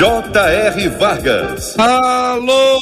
J.R. Vargas. Alô,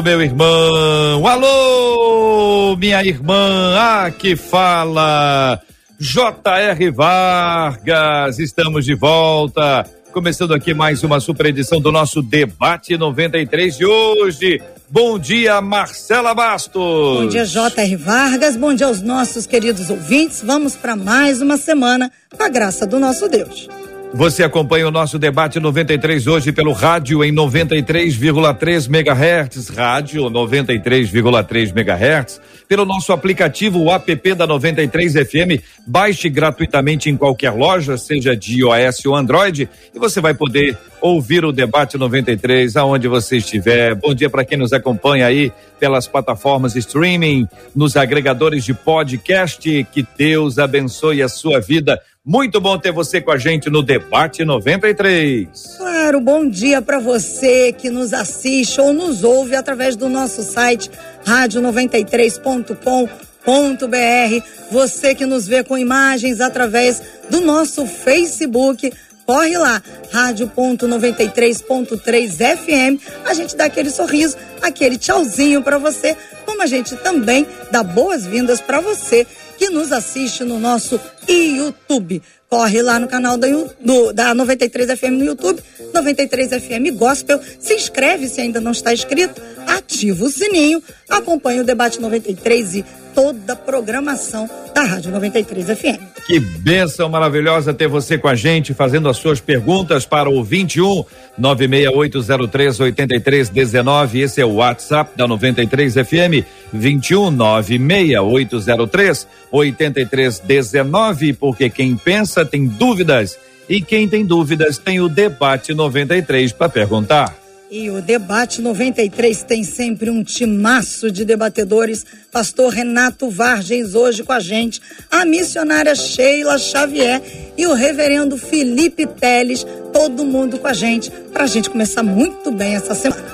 meu irmão. Alô, minha irmã. Ah, que fala. J.R. Vargas. Estamos de volta. Começando aqui mais uma super edição do nosso Debate 93 de hoje. Bom dia, Marcela Bastos. Bom dia, J.R. Vargas. Bom dia aos nossos queridos ouvintes. Vamos para mais uma semana com a graça do nosso Deus. Você acompanha o nosso debate 93 hoje pelo rádio em 93,3 MHz, rádio 93,3 MHz, pelo nosso aplicativo o app da 93 FM. Baixe gratuitamente em qualquer loja, seja de iOS ou Android, e você vai poder ouvir o debate 93 aonde você estiver. Bom dia para quem nos acompanha aí pelas plataformas streaming, nos agregadores de podcast. Que Deus abençoe a sua vida. Muito bom ter você com a gente no Debate 93. Claro, bom dia para você que nos assiste ou nos ouve através do nosso site rádio93.com.br. Você que nos vê com imagens através do nosso Facebook. Corre lá, rádio.93.3 FM. A gente dá aquele sorriso, aquele tchauzinho para você, como a gente também dá boas-vindas para você que nos assiste no nosso YouTube. Corre lá no canal da, do, da 93 FM no YouTube, 93 FM Gospel. Se inscreve se ainda não está inscrito, ativa o sininho, acompanhe o debate 93 e toda a programação da Rádio 93 FM. Que bênção maravilhosa ter você com a gente, fazendo as suas perguntas para o 21 96803 8319. Esse é o WhatsApp da 93 FM. 21 96803 8319. Porque quem pensa tem dúvidas. E quem tem dúvidas tem o debate 93 para perguntar. E o debate 93 tem sempre um timaço de debatedores. Pastor Renato Vargens hoje com a gente, a missionária Sheila Xavier e o reverendo Felipe Teles, todo mundo com a gente, para a gente começar muito bem essa semana.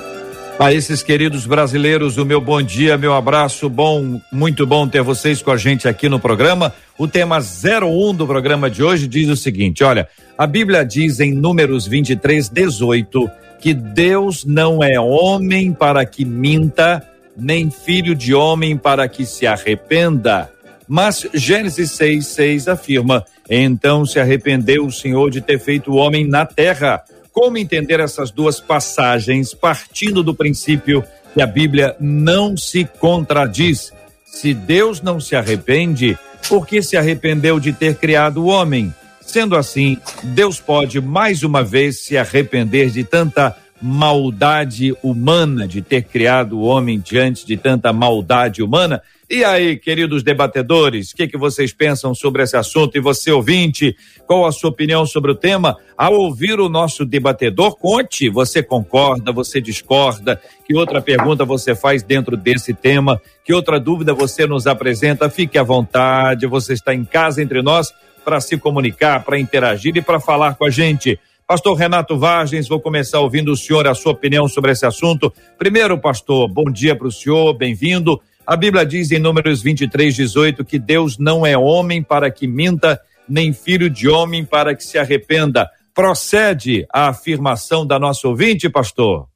A esses queridos brasileiros, o meu bom dia, meu abraço, bom, muito bom ter vocês com a gente aqui no programa. O tema 01 do programa de hoje diz o seguinte: olha, a Bíblia diz em Números 23, 18 que Deus não é homem para que minta, nem filho de homem para que se arrependa. Mas Gênesis 6, 6 afirma: Então se arrependeu o Senhor de ter feito o homem na terra. Como entender essas duas passagens, partindo do princípio que a Bíblia não se contradiz? Se Deus não se arrepende, por que se arrependeu de ter criado o homem? Sendo assim, Deus pode mais uma vez se arrepender de tanta maldade humana, de ter criado o homem diante de tanta maldade humana. E aí, queridos debatedores, o que, que vocês pensam sobre esse assunto? E você, ouvinte, qual a sua opinião sobre o tema? Ao ouvir o nosso debatedor, conte. Você concorda, você discorda? Que outra pergunta você faz dentro desse tema? Que outra dúvida você nos apresenta? Fique à vontade, você está em casa entre nós para se comunicar, para interagir e para falar com a gente. Pastor Renato Vargens, vou começar ouvindo o senhor, a sua opinião sobre esse assunto. Primeiro, pastor, bom dia para o senhor, bem-vindo. A Bíblia diz em Números 23, 18 que Deus não é homem para que minta, nem filho de homem para que se arrependa. Procede a afirmação da nossa ouvinte, pastor?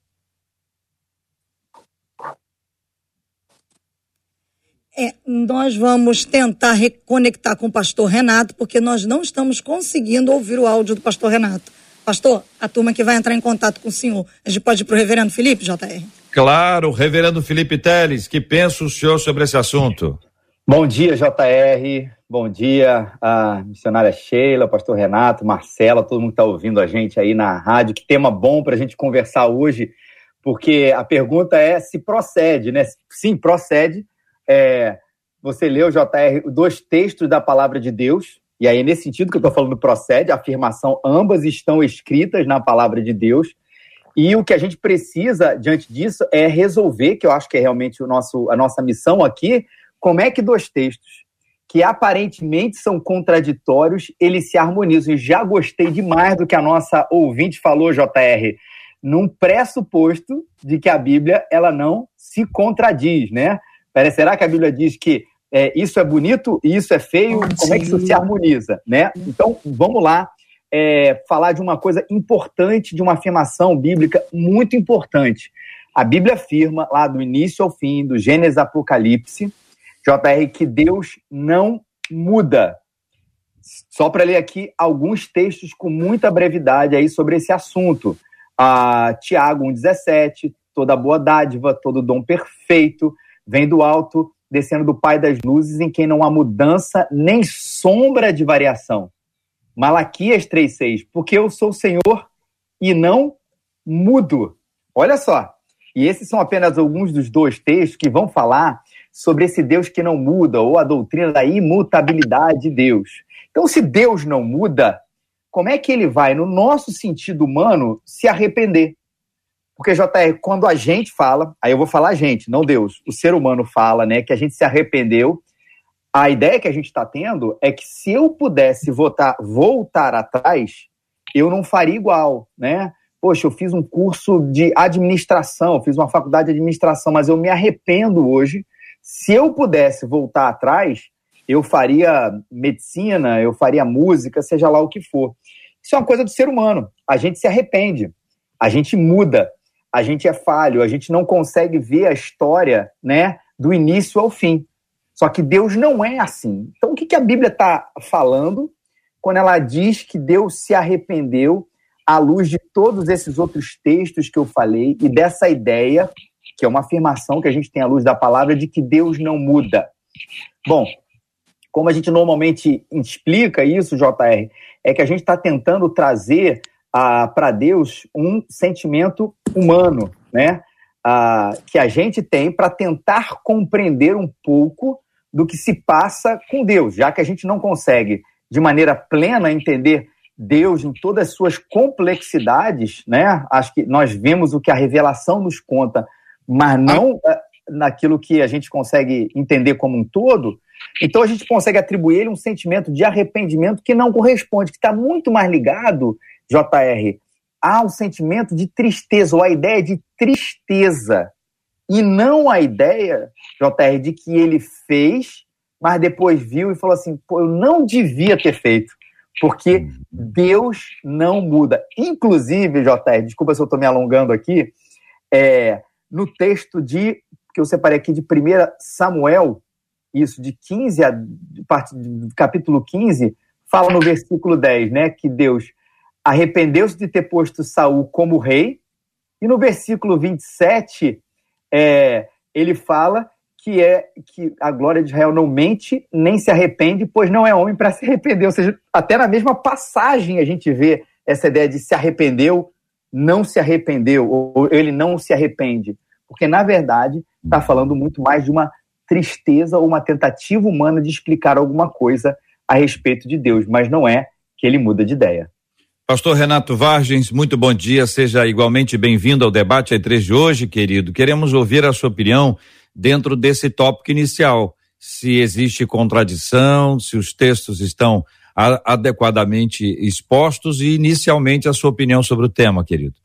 É, nós vamos tentar reconectar com o pastor Renato, porque nós não estamos conseguindo ouvir o áudio do pastor Renato. Pastor, a turma que vai entrar em contato com o senhor, a gente pode ir para o reverendo Felipe, JR? Claro, reverendo Felipe Teles, que pensa o senhor sobre esse assunto? Bom dia, JR. Bom dia, a missionária Sheila, pastor Renato, Marcela, todo mundo que está ouvindo a gente aí na rádio. Que tema bom para a gente conversar hoje, porque a pergunta é se procede, né? Sim, procede é, você leu, JR, dois textos da palavra de Deus, e aí, nesse sentido que eu estou falando, procede, a afirmação, ambas estão escritas na palavra de Deus. E o que a gente precisa, diante disso, é resolver, que eu acho que é realmente o nosso, a nossa missão aqui, como é que dois textos que aparentemente são contraditórios, eles se harmonizam. E já gostei demais do que a nossa ouvinte falou, JR, num pressuposto de que a Bíblia ela não se contradiz, né? Será que a Bíblia diz que é, isso é bonito e isso é feio? Como é que isso se harmoniza, né? Então, vamos lá é, falar de uma coisa importante, de uma afirmação bíblica muito importante. A Bíblia afirma, lá do início ao fim, do Gênesis Apocalipse, JR, que Deus não muda. Só para ler aqui alguns textos com muita brevidade aí sobre esse assunto. Ah, Tiago 1,17, toda boa dádiva, todo dom perfeito, vem do alto, descendo do Pai das luzes, em quem não há mudança nem sombra de variação. Malaquias 3,6, porque eu sou o Senhor e não mudo. Olha só, e esses são apenas alguns dos dois textos que vão falar sobre esse Deus que não muda, ou a doutrina da imutabilidade de Deus. Então, se Deus não muda, como é que ele vai, no nosso sentido humano, se arrepender? Porque, JR, quando a gente fala, aí eu vou falar a gente, não Deus, o ser humano fala, né, que a gente se arrependeu, a ideia que a gente está tendo é que se eu pudesse votar, voltar atrás, eu não faria igual, né? Poxa, eu fiz um curso de administração, fiz uma faculdade de administração, mas eu me arrependo hoje. Se eu pudesse voltar atrás, eu faria medicina, eu faria música, seja lá o que for. Isso é uma coisa do ser humano. A gente se arrepende, a gente muda, a gente é falho, a gente não consegue ver a história, né, do início ao fim. Só que Deus não é assim. Então, o que, que a Bíblia está falando quando ela diz que Deus se arrependeu à luz de todos esses outros textos que eu falei e dessa ideia, que é uma afirmação que a gente tem à luz da palavra, de que Deus não muda? Bom, como a gente normalmente explica isso, JR, é que a gente está tentando trazer para Deus um sentimento humano, né? Que a gente tem para tentar compreender um pouco do que se passa com Deus, já que a gente não consegue, de maneira plena, entender Deus em todas as suas complexidades, né? Acho que nós vemos o que a revelação nos conta, mas não ah. naquilo que a gente consegue entender como um todo. Então a gente consegue atribuir um sentimento de arrependimento que não corresponde, que está muito mais ligado, JR, ao sentimento de tristeza, ou a ideia de tristeza e não a ideia, JR, de que ele fez, mas depois viu e falou assim: pô, eu não devia ter feito, porque uhum. Deus não muda. Inclusive, JR, desculpa se eu estou me alongando aqui, é, no texto de, que eu separei aqui de 1 Samuel, isso, de 15 a, parte, capítulo 15, fala no versículo 10, né, que Deus arrependeu-se de ter posto Saul como rei, e no versículo 27, é, ele fala que é que a glória de Israel não mente nem se arrepende, pois não é homem para se arrepender. Ou seja, até na mesma passagem a gente vê essa ideia de se arrependeu, não se arrependeu, ou ele não se arrepende. Porque, na verdade, está falando muito mais de uma tristeza ou uma tentativa humana de explicar alguma coisa a respeito de Deus, mas não é que ele muda de ideia. Pastor Renato Vargens, muito bom dia, seja igualmente bem-vindo ao debate E3 de hoje, querido. Queremos ouvir a sua opinião dentro desse tópico inicial. Se existe contradição, se os textos estão adequadamente expostos e inicialmente a sua opinião sobre o tema, querido.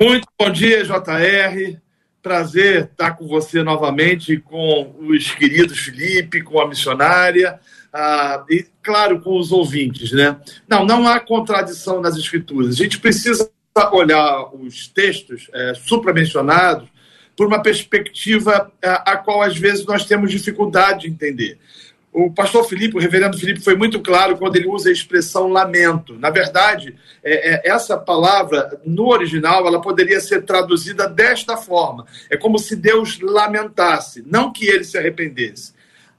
Muito bom dia, JR. Prazer estar com você novamente, com os queridos Felipe, com a missionária ah, e, claro, com os ouvintes, né? Não, não há contradição nas escrituras. A gente precisa olhar os textos é, supramencionados por uma perspectiva a, é, a qual, às vezes, nós temos dificuldade de entender. O pastor Felipe, o reverendo Felipe, foi muito claro quando ele usa a expressão lamento. Na verdade, é, é, essa palavra, no original, ela poderia ser traduzida desta forma: é como se Deus lamentasse, não que ele se arrependesse.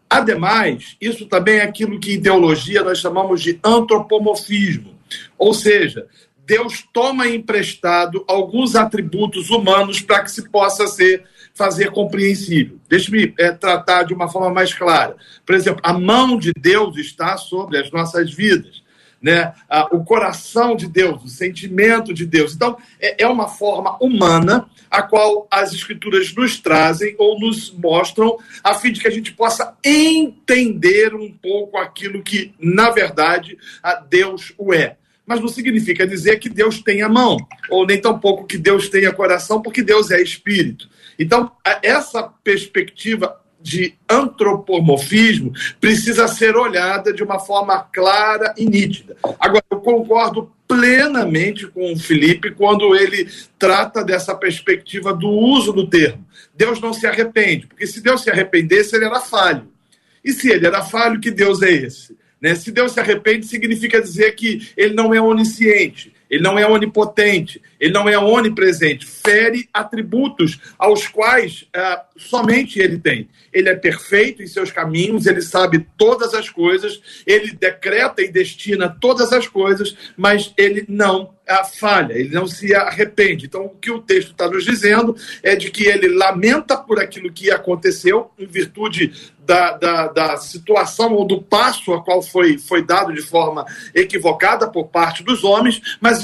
Ademais, isso também é aquilo que em teologia nós chamamos de antropomorfismo, ou seja, Deus toma emprestado alguns atributos humanos para que se possa ser fazer compreensível. Deixe-me é, tratar de uma forma mais clara. Por exemplo, a mão de Deus está sobre as nossas vidas. Né? Ah, o coração de Deus, o sentimento de Deus. Então, é, é uma forma humana a qual as escrituras nos trazem ou nos mostram, a fim de que a gente possa entender um pouco aquilo que, na verdade, Deus o é. Mas não significa dizer que Deus tenha mão, ou nem tampouco que Deus tenha coração, porque Deus é espírito. Então, essa perspectiva de antropomorfismo precisa ser olhada de uma forma clara e nítida. Agora, eu concordo plenamente com o Felipe quando ele trata dessa perspectiva do uso do termo. Deus não se arrepende, porque se Deus se arrependesse, ele era falho. E se ele era falho, que Deus é esse? Né? Se Deus se arrepende, significa dizer que ele não é onisciente, ele não é onipotente, ele não é onipresente, fere atributos aos quais uh, somente ele tem. Ele é perfeito em seus caminhos, ele sabe todas as coisas, ele decreta e destina todas as coisas, mas ele não uh, falha, ele não se arrepende. Então, o que o texto está nos dizendo é de que ele lamenta por aquilo que aconteceu, em virtude da, da, da, situação ou do passo a qual foi, foi dado de forma equivocada por parte dos homens, mas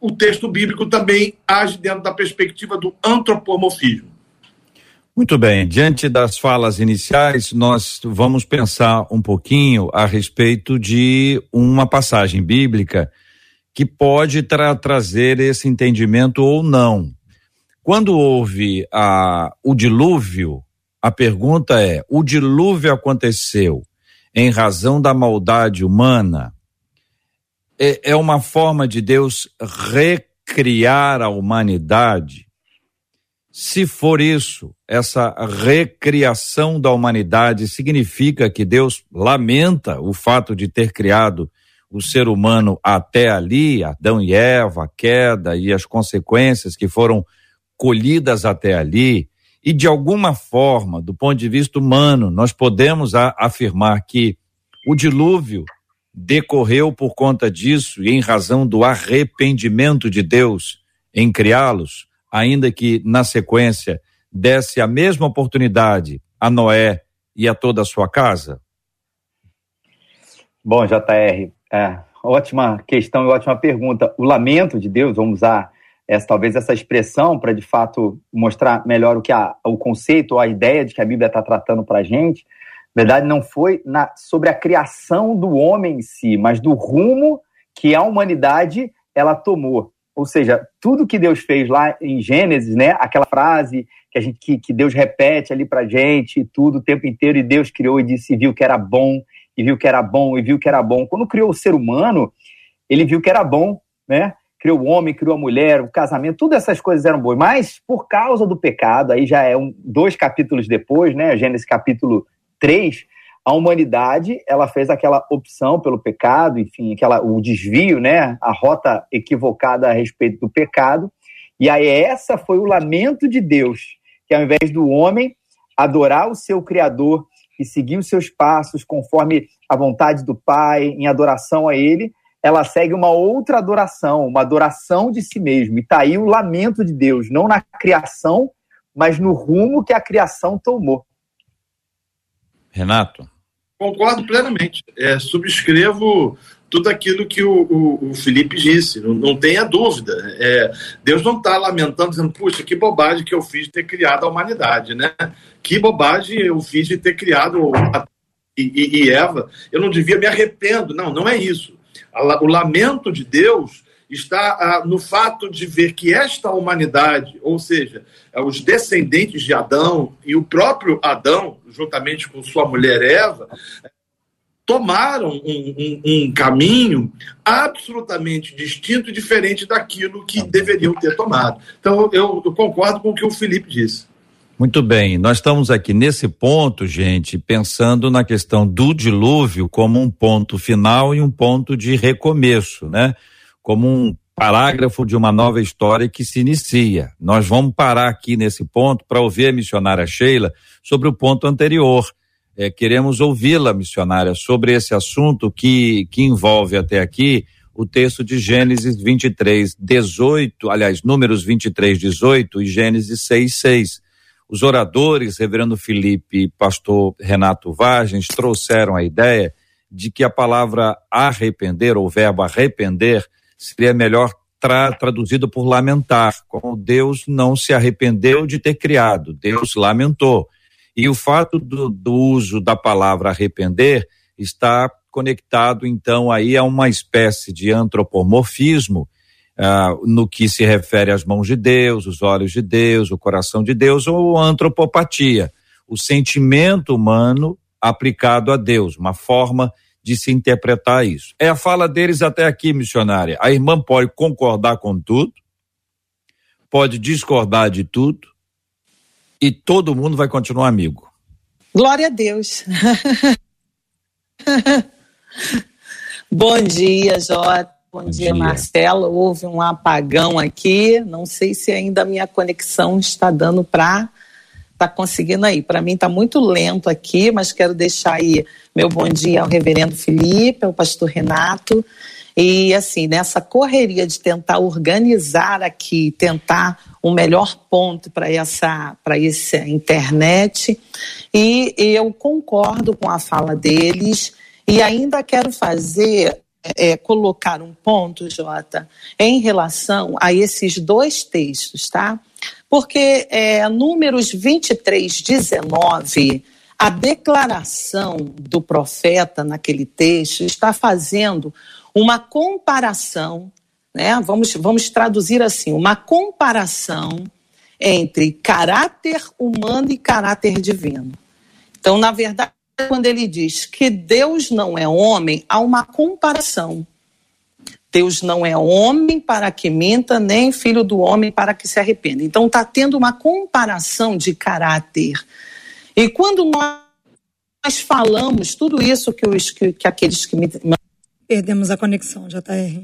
o texto bíblico também age dentro da perspectiva do antropomorfismo. Muito bem, diante das falas iniciais, nós vamos pensar um pouquinho a respeito de uma passagem bíblica que pode tra trazer esse entendimento ou não. Quando houve a, o dilúvio, a pergunta é: o dilúvio aconteceu em razão da maldade humana? É, é uma forma de Deus recriar a humanidade? Se for isso, essa recriação da humanidade significa que Deus lamenta o fato de ter criado o ser humano até ali, Adão e Eva, a queda e as consequências que foram colhidas até ali, e de alguma forma, do ponto de vista humano, nós podemos afirmar que o dilúvio decorreu por conta disso e em razão do arrependimento de Deus em criá-los, ainda que na sequência desse a mesma oportunidade a Noé e a toda a sua casa? Bom, JR, é, ótima questão e ótima pergunta. O lamento de Deus, vamos usar essa, talvez essa expressão para de fato mostrar melhor o que a, o conceito ou a ideia de que a Bíblia está tratando para a gente. Na verdade, não foi na, sobre a criação do homem em si, mas do rumo que a humanidade ela tomou. Ou seja, tudo que Deus fez lá em Gênesis, né? Aquela frase que a gente que, que Deus repete ali para gente, tudo o tempo inteiro e Deus criou e disse, viu que era bom e viu que era bom e viu que era bom. Quando criou o ser humano, ele viu que era bom, né? criou o homem, criou a mulher, o casamento, todas essas coisas eram boas. Mas por causa do pecado, aí já é um, dois capítulos depois, né? Gênesis capítulo 3, a humanidade ela fez aquela opção pelo pecado, enfim, aquela, o desvio, né? A rota equivocada a respeito do pecado. E aí essa foi o lamento de Deus, que ao invés do homem adorar o seu Criador e seguir os seus passos conforme a vontade do Pai, em adoração a Ele, ela segue uma outra adoração, uma adoração de si mesmo. E está aí o lamento de Deus, não na criação, mas no rumo que a criação tomou. Renato. Concordo plenamente. É, subscrevo tudo aquilo que o, o, o Felipe disse, não, não tenha dúvida. É, Deus não está lamentando, dizendo, puxa, que bobagem que eu fiz de ter criado a humanidade, né? Que bobagem eu fiz de ter criado e, e, Eva. Eu não devia, me arrependo. Não, não é isso. O lamento de Deus está ah, no fato de ver que esta humanidade, ou seja, é, os descendentes de Adão e o próprio Adão, juntamente com sua mulher Eva, tomaram um, um, um caminho absolutamente distinto e diferente daquilo que deveriam ter tomado. Então, eu, eu concordo com o que o Felipe disse. Muito bem, nós estamos aqui nesse ponto, gente, pensando na questão do dilúvio como um ponto final e um ponto de recomeço, né? Como um parágrafo de uma nova história que se inicia. Nós vamos parar aqui nesse ponto para ouvir a missionária Sheila sobre o ponto anterior. É, queremos ouvi-la, missionária, sobre esse assunto que, que envolve até aqui o texto de Gênesis 23, 18, aliás, números 23, 18 e Gênesis 6, 6 os oradores, reverendo Felipe e pastor Renato Vargens, trouxeram a ideia de que a palavra arrepender, ou verbo arrepender, seria melhor tra traduzido por lamentar, como Deus não se arrependeu de ter criado, Deus lamentou. E o fato do, do uso da palavra arrepender está conectado, então, aí a uma espécie de antropomorfismo uh, no que se refere às mãos de Deus, os olhos de Deus, o coração de Deus, ou antropopatia, o sentimento humano aplicado a Deus, uma forma de se interpretar isso. É a fala deles até aqui, missionária. A irmã pode concordar com tudo, pode discordar de tudo, e todo mundo vai continuar amigo. Glória a Deus. Bom dia, Jota. Bom, Bom dia, dia, Marcelo. Houve um apagão aqui. Não sei se ainda a minha conexão está dando para tá conseguindo aí. Para mim está muito lento aqui, mas quero deixar aí meu bom dia ao reverendo Felipe, ao pastor Renato. E assim, nessa correria de tentar organizar aqui, tentar um melhor ponto para essa para essa internet. E eu concordo com a fala deles e ainda quero fazer é, colocar um ponto, Jota, em relação a esses dois textos, tá? Porque é, Números 23, 19, a declaração do profeta naquele texto está fazendo uma comparação, né? Vamos, vamos traduzir assim, uma comparação entre caráter humano e caráter divino. Então, na verdade, quando ele diz que Deus não é homem, há uma comparação. Deus não é homem para que minta, nem filho do homem para que se arrependa. Então está tendo uma comparação de caráter. E quando nós falamos tudo isso que, os, que, que aqueles que me. Perdemos a conexão, JR.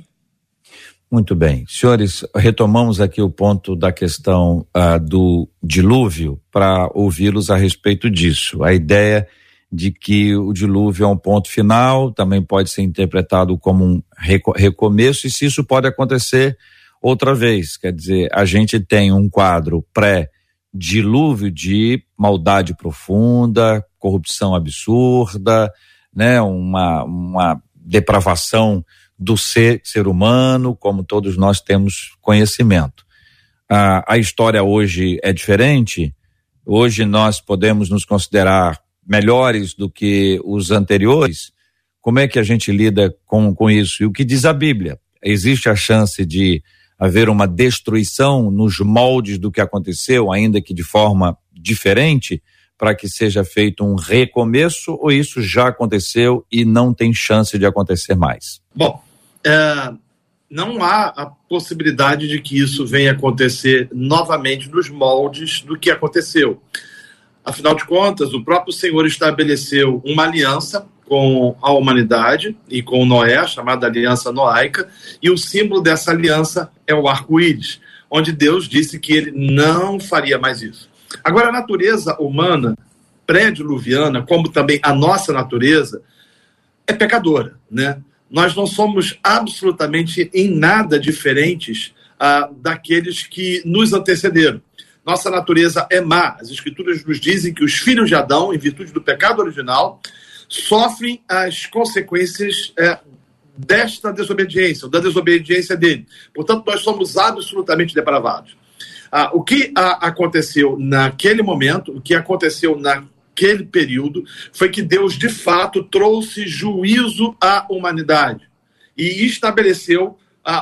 Muito bem. Senhores, retomamos aqui o ponto da questão uh, do dilúvio para ouvi-los a respeito disso. A ideia de que o dilúvio é um ponto final, também pode ser interpretado como um recomeço, e se isso pode acontecer outra vez. Quer dizer, a gente tem um quadro pré-dilúvio de maldade profunda, corrupção absurda, né, uma, uma depravação do ser, ser humano, como todos nós temos conhecimento. a história hoje é diferente. Hoje nós podemos nos considerar melhores do que os anteriores, como é que a gente lida com, com isso? E o que diz a Bíblia? Existe a chance de haver uma destruição nos moldes do que aconteceu, ainda que de forma diferente, para que seja feito um recomeço, ou isso já aconteceu e não tem chance de acontecer mais? Bom, é, não há a possibilidade de que isso venha acontecer novamente nos moldes do que aconteceu. Afinal de contas, o próprio Senhor estabeleceu uma aliança com a humanidade e com Noé, chamada Aliança Noaica, e o símbolo dessa aliança é o arco-íris, onde Deus disse que ele não faria mais isso. Agora, a natureza humana pré-diluviana, como também a nossa natureza, é pecadora, né? Nós não somos absolutamente em nada diferentes ah, daqueles que nos antecederam. Nossa natureza é má. As escrituras nos dizem que os filhos de Adão, em virtude do pecado original, sofrem as consequências é, desta desobediência, ou da desobediência dele. Portanto, nós somos absolutamente depravados. Ah, o que ah, aconteceu naquele momento, o que aconteceu naquele período, foi que Deus, de fato, trouxe juízo à humanidade e estabeleceu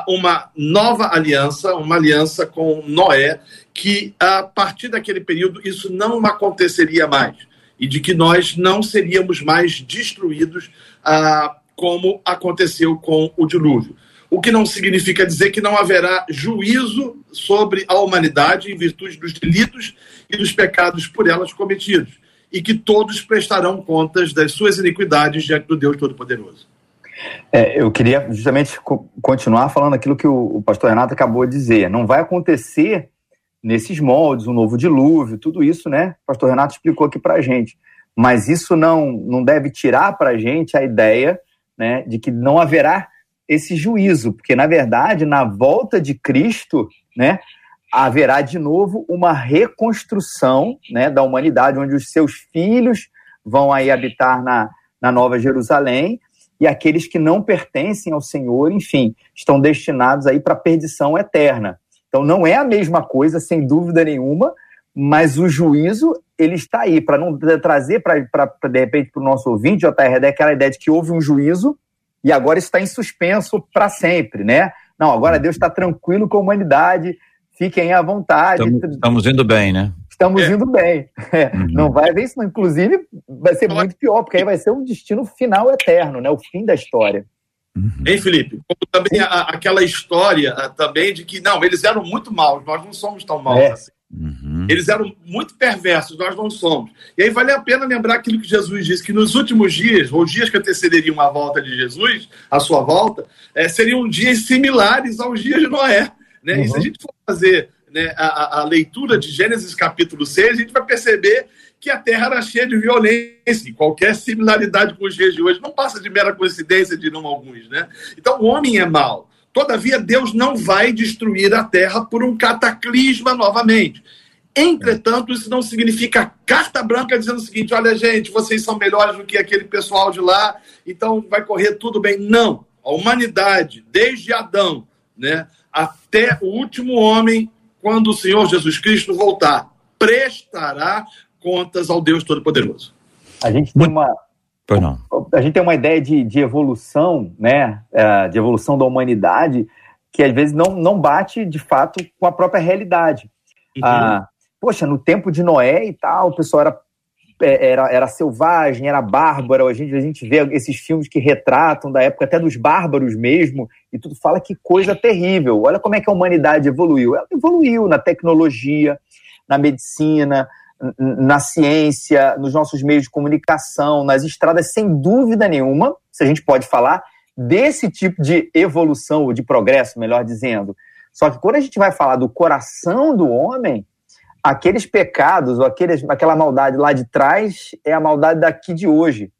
uma nova aliança, uma aliança com Noé, que a partir daquele período isso não aconteceria mais e de que nós não seríamos mais destruídos ah, como aconteceu com o dilúvio. O que não significa dizer que não haverá juízo sobre a humanidade em virtude dos delitos e dos pecados por elas cometidos, e que todos prestarão contas das suas iniquidades diante do Deus Todo-Poderoso. É, eu queria justamente continuar falando aquilo que o, o pastor Renato acabou de dizer. Não vai acontecer nesses moldes, um novo dilúvio, tudo isso, né? O pastor Renato explicou aqui para gente. Mas isso não, não deve tirar para gente a ideia né, de que não haverá esse juízo, porque, na verdade, na volta de Cristo, né, haverá de novo uma reconstrução né, da humanidade, onde os seus filhos vão aí habitar na, na Nova Jerusalém, e aqueles que não pertencem ao Senhor, enfim, estão destinados aí para a perdição eterna. Então não é a mesma coisa, sem dúvida nenhuma, mas o juízo ele está aí para não trazer para de repente para o nosso ouvinte, JR, é aquela ideia de que houve um juízo e agora está em suspenso para sempre, né? Não, agora Deus está tranquilo com a humanidade, fiquem à vontade. Estamos, estamos indo bem, né? Estamos é. indo bem. Uhum. Não vai ver isso, inclusive vai ser muito pior, porque aí vai ser um destino final eterno, né? O fim da história. Uhum. Hein, Felipe? Como também a, aquela história a, também de que, não, eles eram muito maus, nós não somos tão maus é. assim. Uhum. Eles eram muito perversos, nós não somos. E aí vale a pena lembrar aquilo que Jesus disse: que nos últimos dias, ou dias que antecederiam a volta de Jesus, a sua volta, é, seriam dias similares aos dias de Noé. Né? Uhum. E se a uhum. gente for fazer né, a, a, leitura de Gênesis capítulo 6, a gente vai perceber que a Terra era cheia de violência, e qualquer similaridade com os dias de hoje não passa de mera coincidência de não alguns. Né? Então o homem é mau. Todavia, Deus não vai destruir a terra por um cataclisma novamente. Entretanto, isso não significa carta branca dizendo o seguinte: olha, gente, vocês são melhores do que aquele pessoal de lá, então vai correr tudo bem. Não. A humanidade, desde Adão, né, até o último homem, quando o Senhor Jesus Cristo voltar, prestará contas ao Deus Todo-Poderoso. A gente tem uma. A gente tem uma ideia de, de evolução, né? É, de evolução da humanidade, que às vezes não, não bate de fato com a própria realidade. Uhum. Ah, poxa, no tempo de Noé e tal, o pessoal era, era, era selvagem, era bárbaro. A gente, a gente vê esses filmes que retratam da época até dos bárbaros mesmo, e tudo fala que coisa terrível. Olha como é que a humanidade evoluiu. Ela evoluiu na tecnologia, na medicina, na ciência, nos nossos meios de comunicação, nas estradas, sem dúvida nenhuma, se a gente pode falar desse tipo de evolução, ou de progresso, melhor dizendo. Só que quando a gente vai falar do coração do homem, aqueles pecados, ou aqueles, aquela maldade lá de trás, é a maldade daqui de hoje.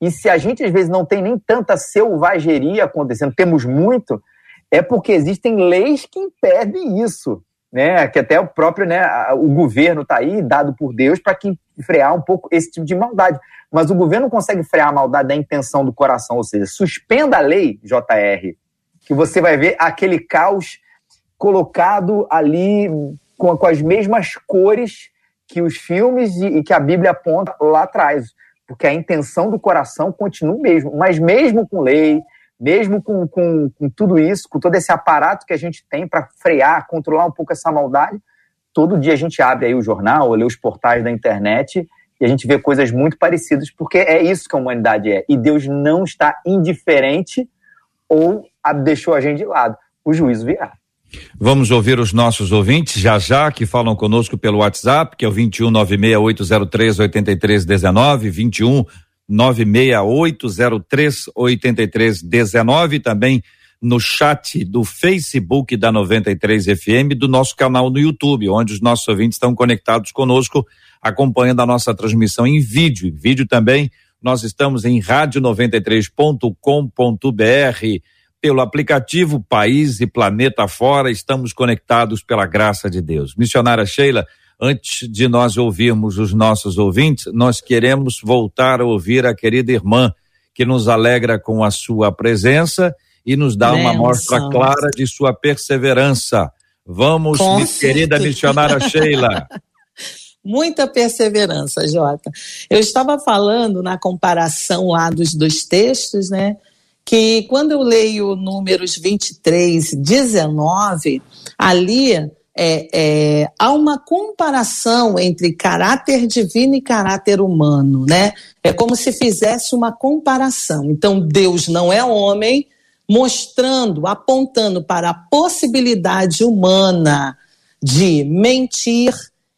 E se a gente às vezes não tem nem tanta selvageria acontecendo, temos muito, é porque existem leis que impedem isso né, que até o próprio, né, o governo está aí, dado por Deus, para que frear um pouco esse tipo de maldade. Mas o governo consegue frear a maldade da intenção do coração, ou seja, suspenda a lei, JR, que você vai ver aquele caos colocado ali com, com as mesmas cores que os filmes e, e que a Bíblia aponta lá atrás. Porque a intenção do coração continua o mesmo. Mas mesmo com lei, mesmo com, com, com tudo isso, com todo esse aparato que a gente tem para frear, controlar um pouco essa maldade, todo dia a gente abre aí o jornal, lê os portais da internet e a gente vê coisas muito parecidas, porque é isso que a humanidade é. E Deus não está indiferente ou deixou a gente de lado. O juízo virá. Vamos ouvir os nossos ouvintes já já que falam conosco pelo WhatsApp, que é o 21 96803 8319, 21 968038319 também no chat do Facebook da 93 FM, do nosso canal no YouTube, onde os nossos ouvintes estão conectados conosco, acompanhando a nossa transmissão em vídeo. Vídeo também, nós estamos em rádio93.com.br, pelo aplicativo País e Planeta Fora, estamos conectados pela graça de Deus. Missionária Sheila, Antes de nós ouvirmos os nossos ouvintes, nós queremos voltar a ouvir a querida irmã que nos alegra com a sua presença e nos dá uma mostra clara de sua perseverança. Vamos, minha querida missionária Sheila. Muita perseverança, Jota. Eu estava falando na comparação lá dos dois textos, né? Que quando eu leio números 23, 19, ali é, é, há uma comparação entre caráter divino e caráter humano, né? É como se fizesse uma comparação. Então, Deus não é homem, mostrando, apontando para a possibilidade humana de mentir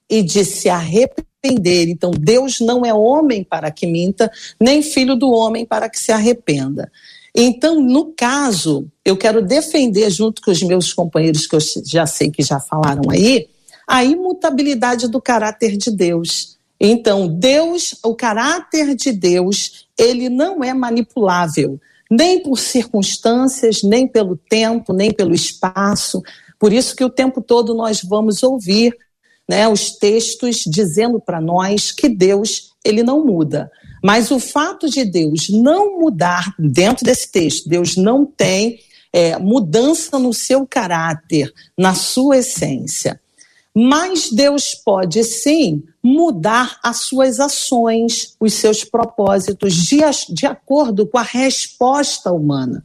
e de se arrepender. Então, Deus não é homem para que minta, nem filho do homem para que se arrependa. Então, no caso, eu quero defender, junto com os meus companheiros, que eu já sei que já falaram aí, a imutabilidade do caráter de Deus. Então, Deus, o caráter de Deus, ele não é manipulável, nem por circunstâncias, nem pelo tempo, nem pelo espaço. Por isso que o tempo todo nós vamos ouvir né, os textos dizendo para nós que Deus, ele não muda. Mas o fato de Deus não mudar, dentro desse texto, Deus não tem é, mudança no seu caráter, na sua essência. Mas Deus pode sim mudar as suas ações, os seus propósitos, de, de acordo com a resposta humana.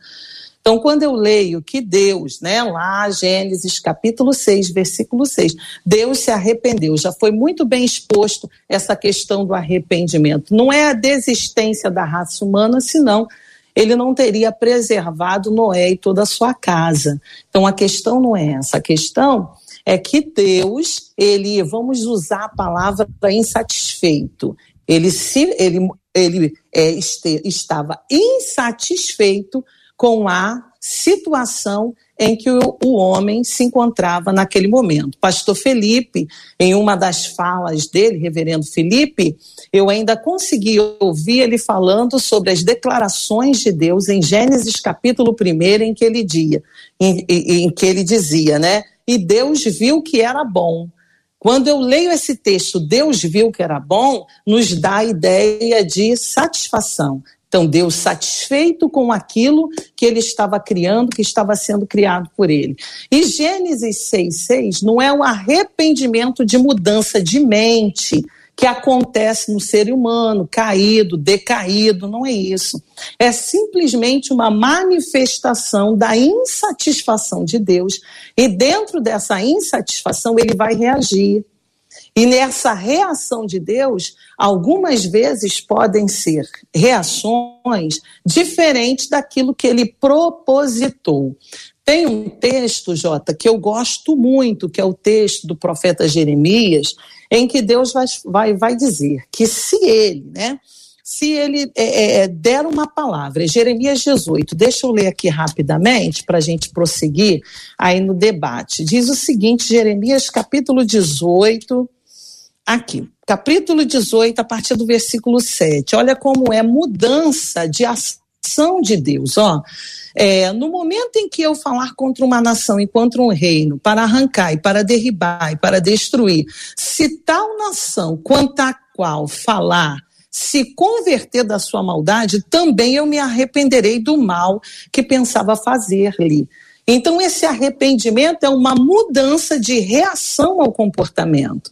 Então, quando eu leio que Deus, né, lá Gênesis capítulo 6, versículo 6, Deus se arrependeu, já foi muito bem exposto essa questão do arrependimento. Não é a desistência da raça humana, senão ele não teria preservado Noé e toda a sua casa. Então, a questão não é essa, a questão é que Deus, ele, vamos usar a palavra insatisfeito, ele, se, ele, ele é, este, estava insatisfeito com a situação em que o, o, homem se encontrava naquele momento. Pastor Felipe, em uma das falas dele, reverendo Felipe, eu ainda consegui ouvir ele falando sobre as declarações de Deus em Gênesis capítulo 1, em que ele dizia, em, em, em que ele dizia, né? E Deus viu que era bom. Quando eu leio esse texto, Deus viu que era bom, nos dá a ideia de satisfação. Então, Deus satisfeito com aquilo que ele estava criando, que estava sendo criado por ele. E Gênesis 6,6 não é um arrependimento de mudança de mente que acontece no ser humano, caído, decaído, não é isso. É simplesmente uma manifestação da insatisfação de Deus, e dentro dessa insatisfação ele vai reagir. E nessa reação de Deus, algumas vezes podem ser reações diferentes daquilo que ele propositou. Tem um texto, Jota, que eu gosto muito, que é o texto do profeta Jeremias, em que Deus vai, vai, vai dizer que se ele, né, se ele é, é, é der uma palavra, é Jeremias 18, deixa eu ler aqui rapidamente para a gente prosseguir aí no debate. Diz o seguinte, Jeremias capítulo 18, aqui, capítulo 18, a partir do versículo 7. Olha como é mudança de ação de Deus, ó. É, no momento em que eu falar contra uma nação e contra um reino, para arrancar e para derribar e para destruir, se tal nação quanto a qual falar se converter da sua maldade, também eu me arrependerei do mal que pensava fazer-lhe. Então, esse arrependimento é uma mudança de reação ao comportamento.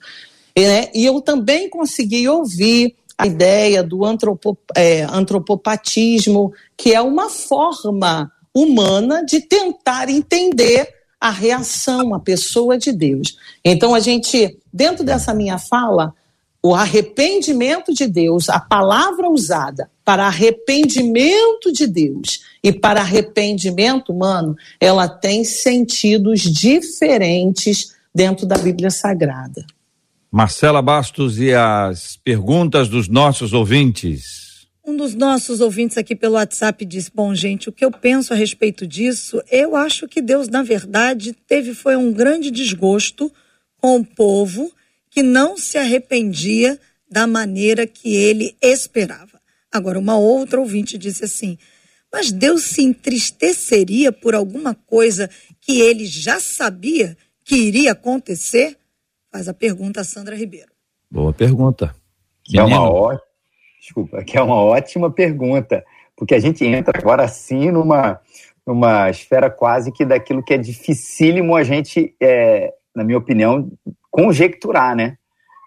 Né? E eu também consegui ouvir a ideia do antropo, é, antropopatismo, que é uma forma humana de tentar entender a reação, a pessoa de Deus. Então, a gente, dentro dessa minha fala, o arrependimento de Deus, a palavra usada para arrependimento de Deus e para arrependimento humano, ela tem sentidos diferentes dentro da Bíblia Sagrada. Marcela Bastos e as perguntas dos nossos ouvintes. Um dos nossos ouvintes aqui pelo WhatsApp diz: Bom, gente, o que eu penso a respeito disso, eu acho que Deus, na verdade, teve foi um grande desgosto com o povo que não se arrependia da maneira que ele esperava. Agora, uma outra ouvinte disse assim: Mas Deus se entristeceria por alguma coisa que ele já sabia que iria acontecer? Faz a pergunta a Sandra Ribeiro. Boa pergunta. Que é uma ó... Desculpa, que é uma ótima pergunta, porque a gente entra agora sim numa, numa esfera quase que daquilo que é dificílimo a gente, é, na minha opinião, conjecturar, né?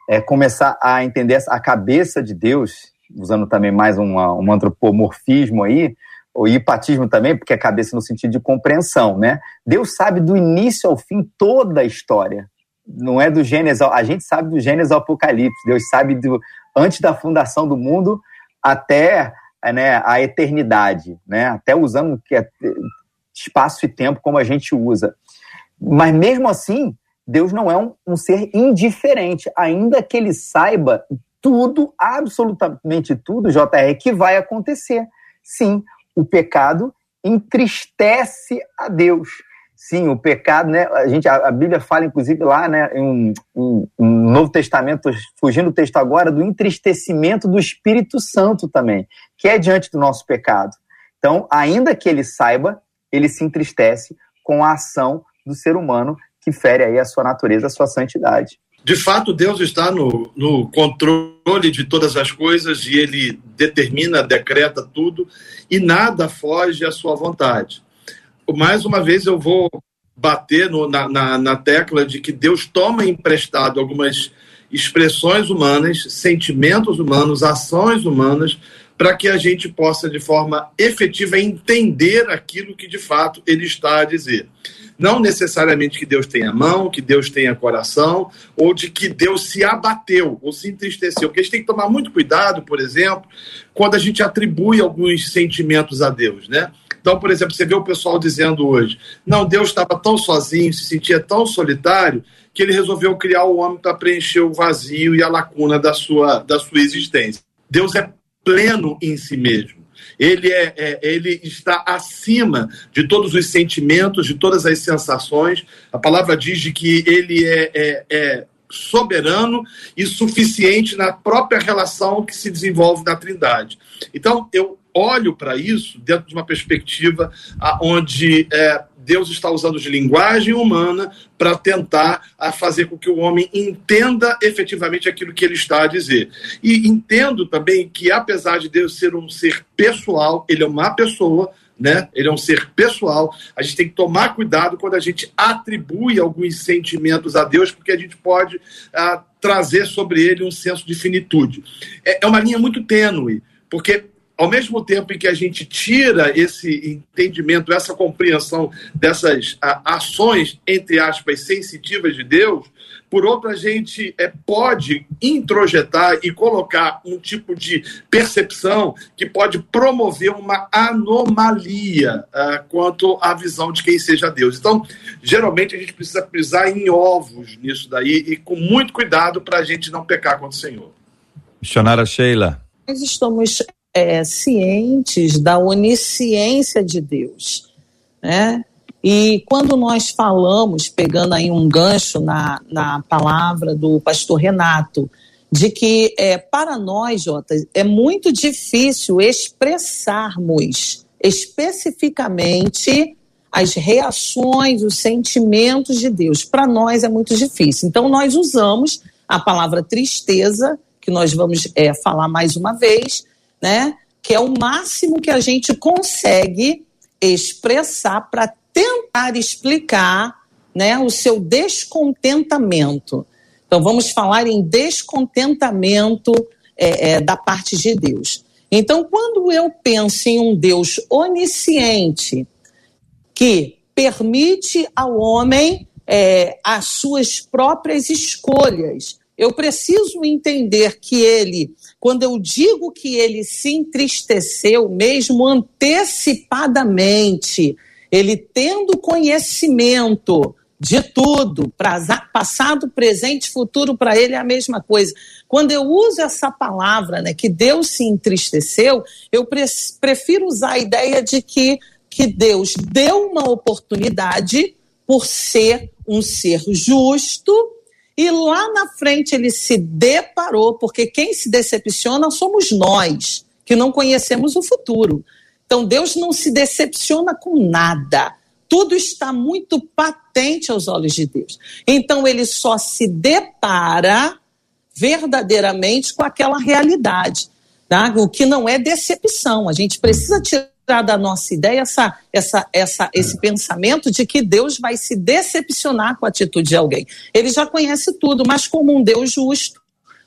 É começar a entender a cabeça de Deus, usando também mais uma, um antropomorfismo aí, o hipatismo também, porque é cabeça no sentido de compreensão, né? Deus sabe do início ao fim toda a história não é do Gênesis, a gente sabe do Gênesis ao Apocalipse, Deus sabe do antes da fundação do mundo até né, a eternidade, né? Até usando é espaço e tempo como a gente usa. Mas mesmo assim, Deus não é um, um ser indiferente, ainda que ele saiba tudo, absolutamente tudo, JR, que vai acontecer. Sim, o pecado entristece a Deus. Sim, o pecado, né? A, gente, a, a Bíblia fala, inclusive, lá, né, em Novo Testamento, fugindo do texto agora, do entristecimento do Espírito Santo também, que é diante do nosso pecado. Então, ainda que ele saiba, ele se entristece com a ação do ser humano que fere aí a sua natureza, a sua santidade. de fato, Deus está no, no controle de todas as coisas e ele determina, decreta tudo e nada foge à sua vontade. Mais uma vez, eu vou bater no, na, na, na tecla de que Deus toma emprestado algumas expressões humanas, sentimentos humanos, ações humanas, para que a gente possa, de forma efetiva, entender aquilo que de fato ele está a dizer. Não necessariamente que Deus tenha mão, que Deus tenha coração, ou de que Deus se abateu ou se entristeceu. Porque a gente tem que tomar muito cuidado, por exemplo, quando a gente atribui alguns sentimentos a Deus, né? Então, por exemplo, você vê o pessoal dizendo hoje: não, Deus estava tão sozinho, se sentia tão solitário, que ele resolveu criar o homem para preencher o vazio e a lacuna da sua, da sua existência. Deus é pleno em si mesmo ele, é, é, ele está acima de todos os sentimentos, de todas as sensações. A palavra diz de que ele é, é, é soberano e suficiente na própria relação que se desenvolve na Trindade. Então, eu olho para isso dentro de uma perspectiva onde é, Deus está usando de linguagem humana para tentar a fazer com que o homem entenda efetivamente aquilo que ele está a dizer. E entendo também que, apesar de Deus ser um ser pessoal, ele é uma pessoa, né? Ele é um ser pessoal. A gente tem que tomar cuidado quando a gente atribui alguns sentimentos a Deus, porque a gente pode trazer sobre ele um senso de finitude. É, é uma linha muito tênue, porque ao mesmo tempo em que a gente tira esse entendimento, essa compreensão dessas ações, entre aspas, sensitivas de Deus, por outro, a gente é, pode introjetar e colocar um tipo de percepção que pode promover uma anomalia uh, quanto à visão de quem seja Deus. Então, geralmente, a gente precisa pisar em ovos nisso daí e com muito cuidado para a gente não pecar contra o Senhor. Missionária Sheila. Nós estamos é, cientes da onisciência de Deus, né? E quando nós falamos, pegando aí um gancho na, na palavra do pastor Renato, de que é, para nós, Jota, é muito difícil expressarmos especificamente as reações, os sentimentos de Deus. Para nós é muito difícil. Então, nós usamos a palavra tristeza, que nós vamos é, falar mais uma vez, né? Que é o máximo que a gente consegue expressar para tentar explicar, né, o seu descontentamento. Então vamos falar em descontentamento é, é, da parte de Deus. Então, quando eu penso em um Deus onisciente que permite ao homem é, as suas próprias escolhas, eu preciso entender que ele quando eu digo que ele se entristeceu mesmo antecipadamente, ele tendo conhecimento de tudo, passado, presente, futuro, para ele é a mesma coisa. Quando eu uso essa palavra, né, que Deus se entristeceu, eu prefiro usar a ideia de que, que Deus deu uma oportunidade por ser um ser justo e lá na frente ele se deparou, porque quem se decepciona somos nós, que não conhecemos o futuro. Então Deus não se decepciona com nada. Tudo está muito patente aos olhos de Deus. Então ele só se depara verdadeiramente com aquela realidade, tá? o que não é decepção. A gente precisa tirar da nossa ideia essa, essa, essa, esse pensamento de que Deus vai se decepcionar com a atitude de alguém. Ele já conhece tudo, mas como um Deus justo,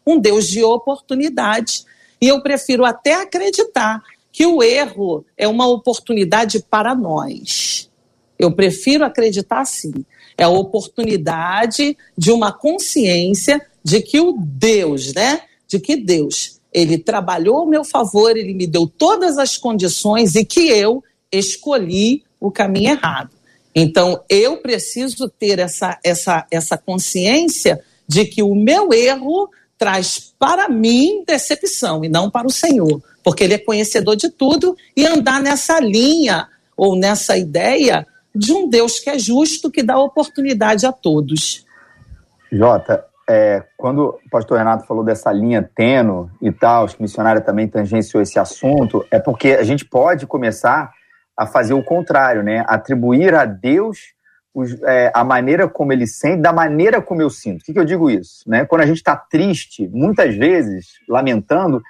um Deus de oportunidade. E eu prefiro até acreditar que o erro é uma oportunidade para nós. Eu prefiro acreditar assim. É a oportunidade de uma consciência de que o Deus, né? De que Deus ele trabalhou ao meu favor, ele me deu todas as condições e que eu escolhi o caminho errado. Então, eu preciso ter essa, essa, essa consciência de que o meu erro traz para mim decepção e não para o Senhor, porque Ele é conhecedor de tudo e andar nessa linha ou nessa ideia de um Deus que é justo, que dá oportunidade a todos. Jota, é, quando o pastor Renato falou dessa linha tênue e tal, acho que missionária também tangenciou esse assunto, é porque a gente pode começar a fazer o contrário, né? Atribuir a Deus os, é, a maneira como ele sente, da maneira como eu sinto. O que, que eu digo isso? Né? Quando a gente está triste, muitas vezes, lamentando,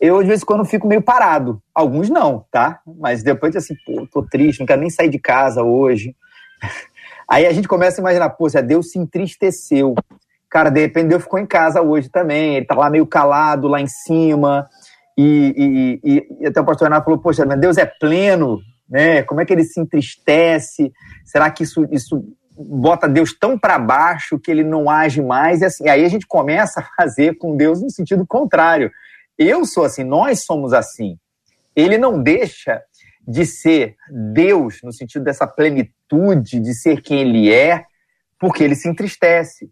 eu de vez em quando fico meio parado. Alguns não, tá? Mas depois assim, pô, tô triste, não quero nem sair de casa hoje. Aí a gente começa a imaginar, pô, se Deus se entristeceu. Cara, de repente ficou em casa hoje também, ele tá lá meio calado, lá em cima. E, e, e, e até o pastor Renato falou, poxa, mas Deus é pleno, né? Como é que ele se entristece? Será que isso, isso bota Deus tão para baixo que ele não age mais? E assim, aí a gente começa a fazer com Deus no sentido contrário. Eu sou assim, nós somos assim. Ele não deixa de ser Deus no sentido dessa plenitude, de ser quem ele é, porque ele se entristece.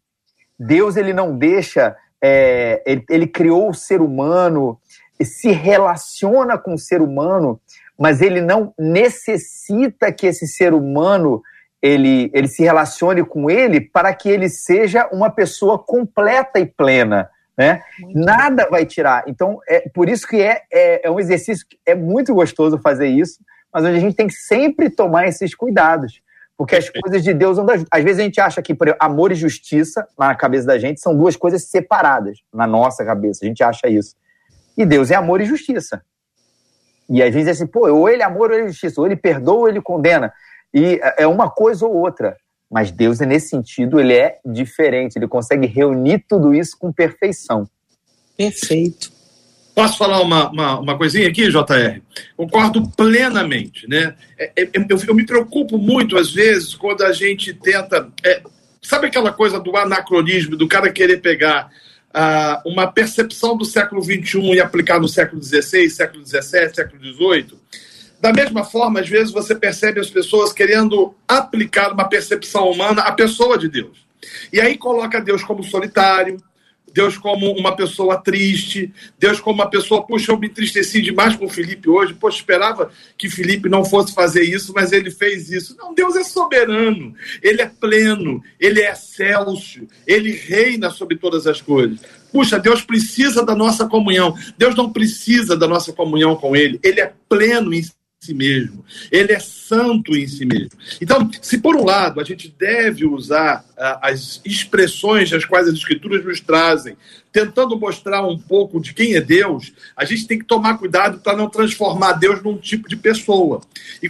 Deus ele não deixa, é, ele, ele criou o ser humano, se relaciona com o ser humano mas ele não necessita que esse ser humano ele, ele se relacione com ele para que ele seja uma pessoa completa e plena. Né? Nada vai tirar. Então, é por isso que é, é, é, um exercício que é muito gostoso fazer isso, mas onde a gente tem que sempre tomar esses cuidados. Porque as coisas de Deus andam. Às vezes a gente acha que por exemplo, amor e justiça, na cabeça da gente, são duas coisas separadas, na nossa cabeça. A gente acha isso. E Deus é amor e justiça. E às vezes é assim, pô, ou ele é amor ou ele é justiça, ou ele perdoa ou ele condena. E é uma coisa ou outra. Mas Deus, nesse sentido, ele é diferente. Ele consegue reunir tudo isso com perfeição. Perfeito. Posso falar uma, uma, uma, coisinha aqui, JR? Concordo plenamente, né? É, é, eu, eu, me preocupo muito, às vezes, quando a gente tenta... É, sabe aquela coisa do anacronismo, do cara querer pegar ah, uma percepção do século XXI e aplicar no século XVI, século XVII, século XVIII. Da mesma forma, às vezes você percebe as pessoas querendo aplicar uma percepção humana à pessoa de Deus. E aí coloca Deus como solitário, Deus como uma pessoa triste, Deus como uma pessoa, puxa, eu me entristeci demais com o Felipe hoje, poxa, esperava que Felipe não fosse fazer isso, mas ele fez isso. Não, Deus é soberano, ele é pleno, ele é excelso, ele reina sobre todas as coisas. Puxa, Deus precisa da nossa comunhão. Deus não precisa da nossa comunhão com ele. Ele é pleno em si mesmo. Ele é santo em si mesmo. Então, se por um lado a gente deve usar uh, as expressões as quais as escrituras nos trazem, tentando mostrar um pouco de quem é Deus, a gente tem que tomar cuidado para não transformar Deus num tipo de pessoa,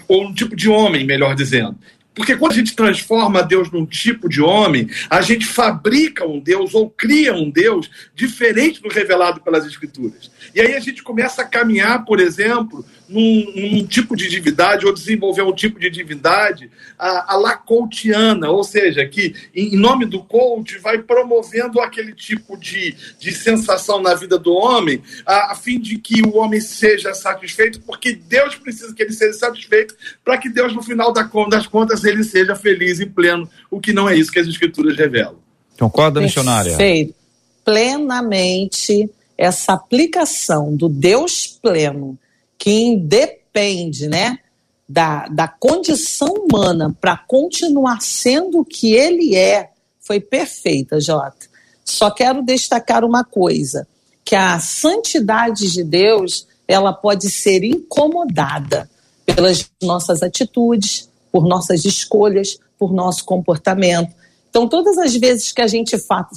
ou num tipo de homem, melhor dizendo. Porque quando a gente transforma Deus num tipo de homem, a gente fabrica um Deus ou cria um Deus diferente do revelado pelas Escrituras. E aí a gente começa a caminhar, por exemplo, num, num tipo de divindade ou desenvolver um tipo de divindade a, a Lacoutiana, ou seja, que em nome do coach vai promovendo aquele tipo de, de sensação na vida do homem, a, a fim de que o homem seja satisfeito, porque Deus precisa que ele seja satisfeito para que Deus, no final das contas, ele seja feliz e pleno, o que não é isso que as escrituras revelam. Concorda, missionária? Perfeito. Plenamente essa aplicação do Deus pleno, que independe, né, da, da condição humana para continuar sendo o que ele é, foi perfeita, Jota. Só quero destacar uma coisa, que a santidade de Deus, ela pode ser incomodada pelas nossas atitudes, por nossas escolhas, por nosso comportamento. Então, todas as vezes que a gente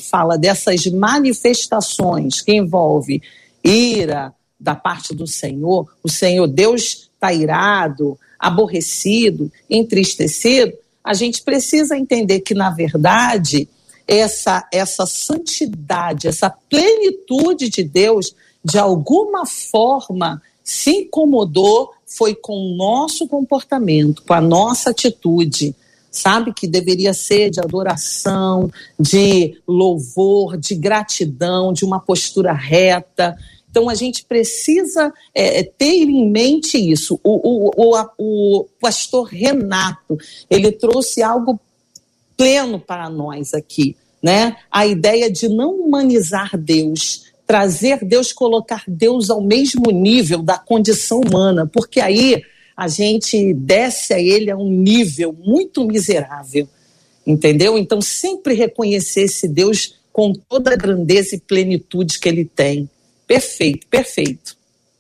fala dessas manifestações que envolve ira da parte do Senhor, o Senhor Deus está irado, aborrecido, entristecido, a gente precisa entender que, na verdade, essa, essa santidade, essa plenitude de Deus, de alguma forma se incomodou, foi com o nosso comportamento, com a nossa atitude sabe? Que deveria ser de adoração, de louvor, de gratidão, de uma postura reta. Então a gente precisa é, é ter em mente isso. O, o, o, o pastor Renato, ele trouxe algo pleno para nós aqui, né? A ideia de não humanizar Deus, trazer Deus, colocar Deus ao mesmo nível da condição humana, porque aí a gente desce a ele a um nível muito miserável, entendeu? Então, sempre reconhecer esse Deus com toda a grandeza e plenitude que ele tem. Perfeito, perfeito.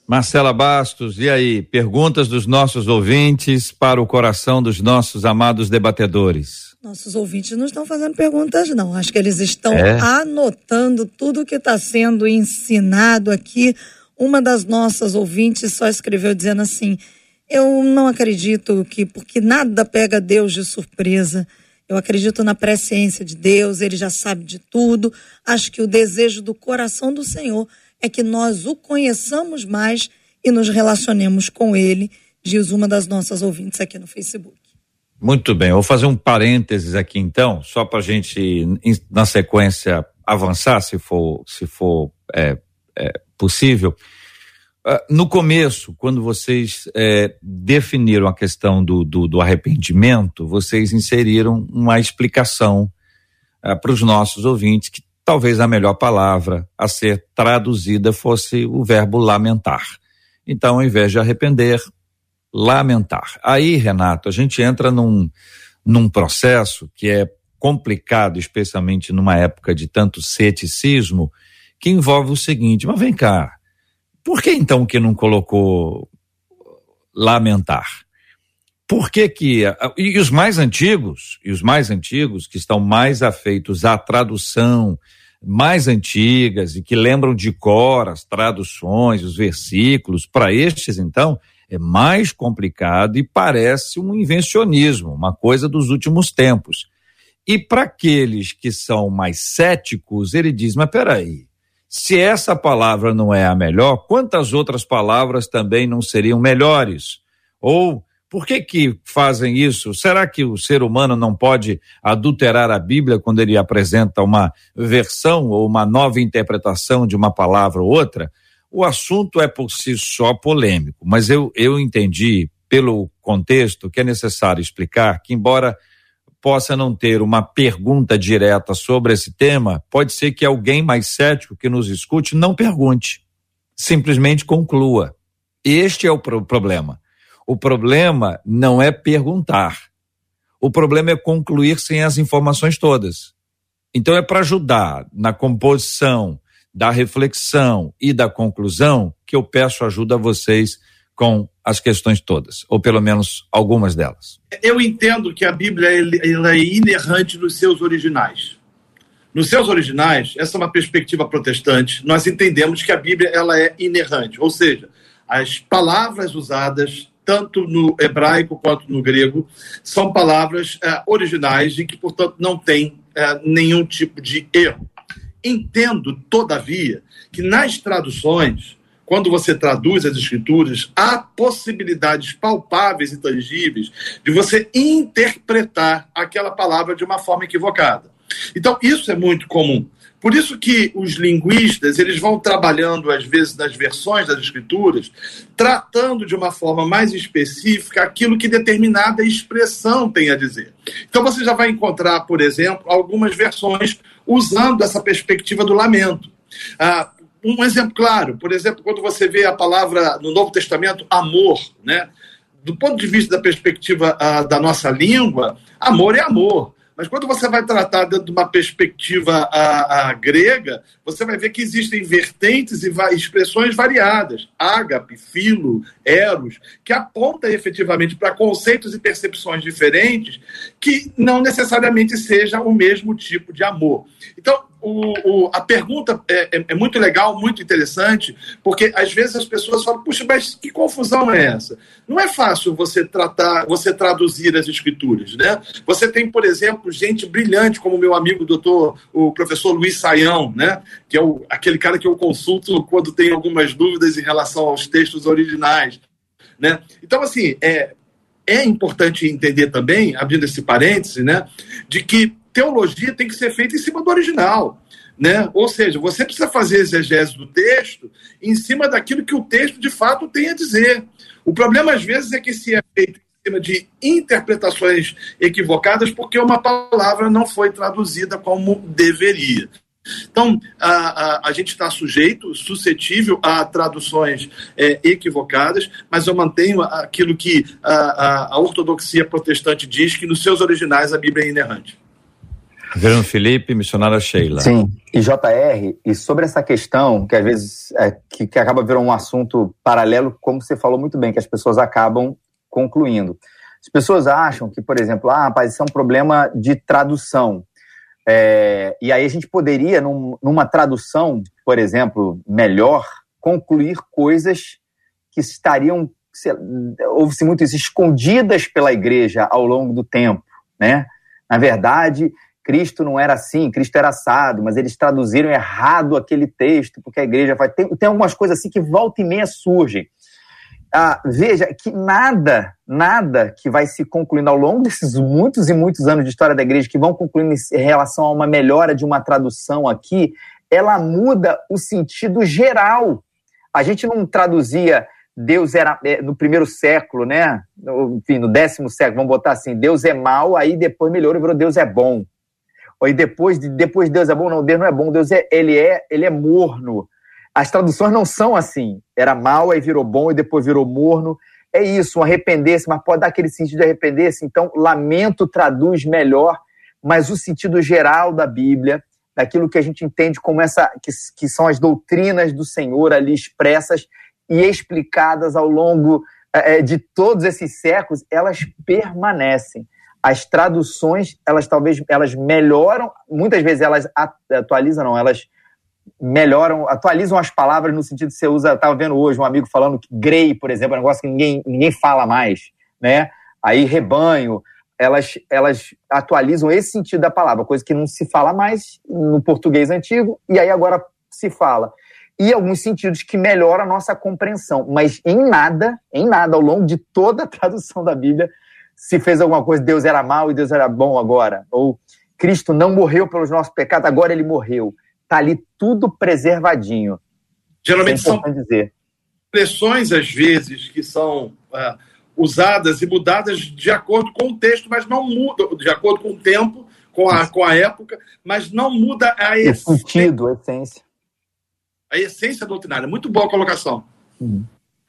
Marcela Bastos, e aí? Perguntas dos nossos ouvintes para o coração dos nossos amados debatedores. Nossos ouvintes não estão fazendo perguntas, não. Acho que eles estão é. anotando tudo que está sendo ensinado aqui. Uma das nossas ouvintes só escreveu dizendo assim: Eu não acredito que, porque nada pega Deus de surpresa. Eu acredito na presciência de Deus, ele já sabe de tudo. Acho que o desejo do coração do Senhor é que nós o conheçamos mais e nos relacionemos com ele, diz uma das nossas ouvintes aqui no Facebook. Muito bem, vou fazer um parênteses aqui então, só para a gente, na sequência, avançar, se for, se for é, é, possível. Uh, no começo, quando vocês é, definiram a questão do, do, do, arrependimento, vocês inseriram uma explicação uh, para os nossos ouvintes que talvez a melhor palavra a ser traduzida fosse o verbo lamentar. Então, ao invés de arrepender, lamentar. Aí, Renato, a gente entra num, num processo que é complicado, especialmente numa época de tanto ceticismo, que envolve o seguinte: mas vem cá, por que então que não colocou lamentar? Por que que e os mais antigos, e os mais antigos que estão mais afeitos à tradução mais antigas e que lembram de cor as traduções, os versículos, para estes então é mais complicado e parece um invencionismo, uma coisa dos últimos tempos. E para aqueles que são mais céticos, ele diz: mas peraí, se essa palavra não é a melhor, quantas outras palavras também não seriam melhores? Ou por que que fazem isso? Será que o ser humano não pode adulterar a Bíblia quando ele apresenta uma versão ou uma nova interpretação de uma palavra ou outra? O assunto é por si só polêmico, mas eu, eu entendi pelo contexto que é necessário explicar que, embora possa não ter uma pergunta direta sobre esse tema, pode ser que alguém mais cético que nos escute não pergunte, simplesmente conclua. Este é o pro problema. O problema não é perguntar. O problema é concluir sem as informações todas. Então é para ajudar na composição da reflexão e da conclusão que eu peço ajuda a vocês com as questões todas, ou pelo menos algumas delas. Eu entendo que a Bíblia ela é inerrante nos seus originais. Nos seus originais, essa é uma perspectiva protestante. Nós entendemos que a Bíblia ela é inerrante, ou seja, as palavras usadas tanto no hebraico quanto no grego são palavras é, originais e que, portanto, não têm é, nenhum tipo de erro. Entendo, todavia, que nas traduções quando você traduz as escrituras, há possibilidades palpáveis e tangíveis de você interpretar aquela palavra de uma forma equivocada. Então, isso é muito comum. Por isso que os linguistas, eles vão trabalhando, às vezes, nas versões das escrituras, tratando de uma forma mais específica aquilo que determinada expressão tem a dizer. Então, você já vai encontrar, por exemplo, algumas versões usando essa perspectiva do lamento. Ah, um exemplo claro, por exemplo, quando você vê a palavra no Novo Testamento amor, né? Do ponto de vista da perspectiva uh, da nossa língua, amor é amor. Mas quando você vai tratar dentro de uma perspectiva a, a grega, você vai ver que existem vertentes e expressões variadas, ágape, filo, eros, que apontam efetivamente para conceitos e percepções diferentes que não necessariamente seja o mesmo tipo de amor. Então, o, o, a pergunta é, é, é, muito legal, muito interessante, porque às vezes as pessoas falam, puxa, mas que confusão é essa? Não é fácil você tratar, você traduzir as escrituras, né? Você tem, por exemplo, gente brilhante, como meu amigo doutor, o professor Luiz Saião, né? Que é o, aquele cara que eu consulto quando tem algumas dúvidas em relação aos textos originais, né? Então, assim, é, é importante entender também, abrindo esse parêntese, né? De que teologia tem que ser feita em cima do original. Né? Ou seja, você precisa fazer exegese do texto em cima daquilo que o texto de fato tem a dizer. O problema, às vezes, é que se é feito em cima de interpretações equivocadas porque uma palavra não foi traduzida como deveria. Então, a, a, a gente está sujeito, suscetível a traduções é, equivocadas, mas eu mantenho aquilo que a, a ortodoxia protestante diz, que nos seus originais a Bíblia é inerrante. Reverendo Felipe, missionária Sheila. Sim, e JR, e sobre essa questão, que às vezes é, que, que acaba virando um assunto paralelo, como você falou muito bem, que as pessoas acabam concluindo. As pessoas acham que, por exemplo, ah, rapaz, isso é um problema de tradução. É, e aí a gente poderia, num, numa tradução, por exemplo, melhor, concluir coisas que estariam, houve-se muito isso, escondidas pela igreja ao longo do tempo, né? Na verdade, Cristo não era assim, Cristo era assado, mas eles traduziram errado aquele texto, porque a igreja faz. Tem, tem algumas coisas assim que volta e meia surgem. Ah, veja que nada, nada que vai se concluindo ao longo desses muitos e muitos anos de história da igreja, que vão concluindo em relação a uma melhora de uma tradução aqui, ela muda o sentido geral. A gente não traduzia Deus era é, no primeiro século, né? Enfim, no décimo século, vamos botar assim, Deus é mal, aí depois melhorou e virou Deus é bom. Ou depois de depois Deus é bom, não, Deus não é bom, Deus é ele é ele é morno. As traduções não são assim. Era mal, aí virou bom e depois virou morno. É isso, um arrepender-se, mas pode dar aquele sentido de arrepender-se. Então, lamento traduz melhor, mas o sentido geral da Bíblia, daquilo que a gente entende como essa, que, que são as doutrinas do Senhor ali expressas e explicadas ao longo é, de todos esses séculos, elas permanecem. As traduções, elas talvez elas melhoram, muitas vezes elas atualizam, não, elas melhoram, atualizam as palavras no sentido que você usa, estava vendo hoje um amigo falando que grey, por exemplo, é um negócio que ninguém, ninguém fala mais, né? Aí rebanho, elas, elas atualizam esse sentido da palavra, coisa que não se fala mais no português antigo, e aí agora se fala. E alguns sentidos que melhoram a nossa compreensão, mas em nada, em nada, ao longo de toda a tradução da Bíblia, se fez alguma coisa, Deus era mal e Deus era bom agora, ou Cristo não morreu pelos nossos pecados, agora ele morreu tá ali tudo preservadinho. Geralmente é são dizer. expressões, às vezes, que são uh, usadas e mudadas de acordo com o texto, mas não muda, de acordo com o tempo, com a, com a época, mas não muda a essência. O sentido, a essência. A essência doutrinária. Muito boa colocação. Hum.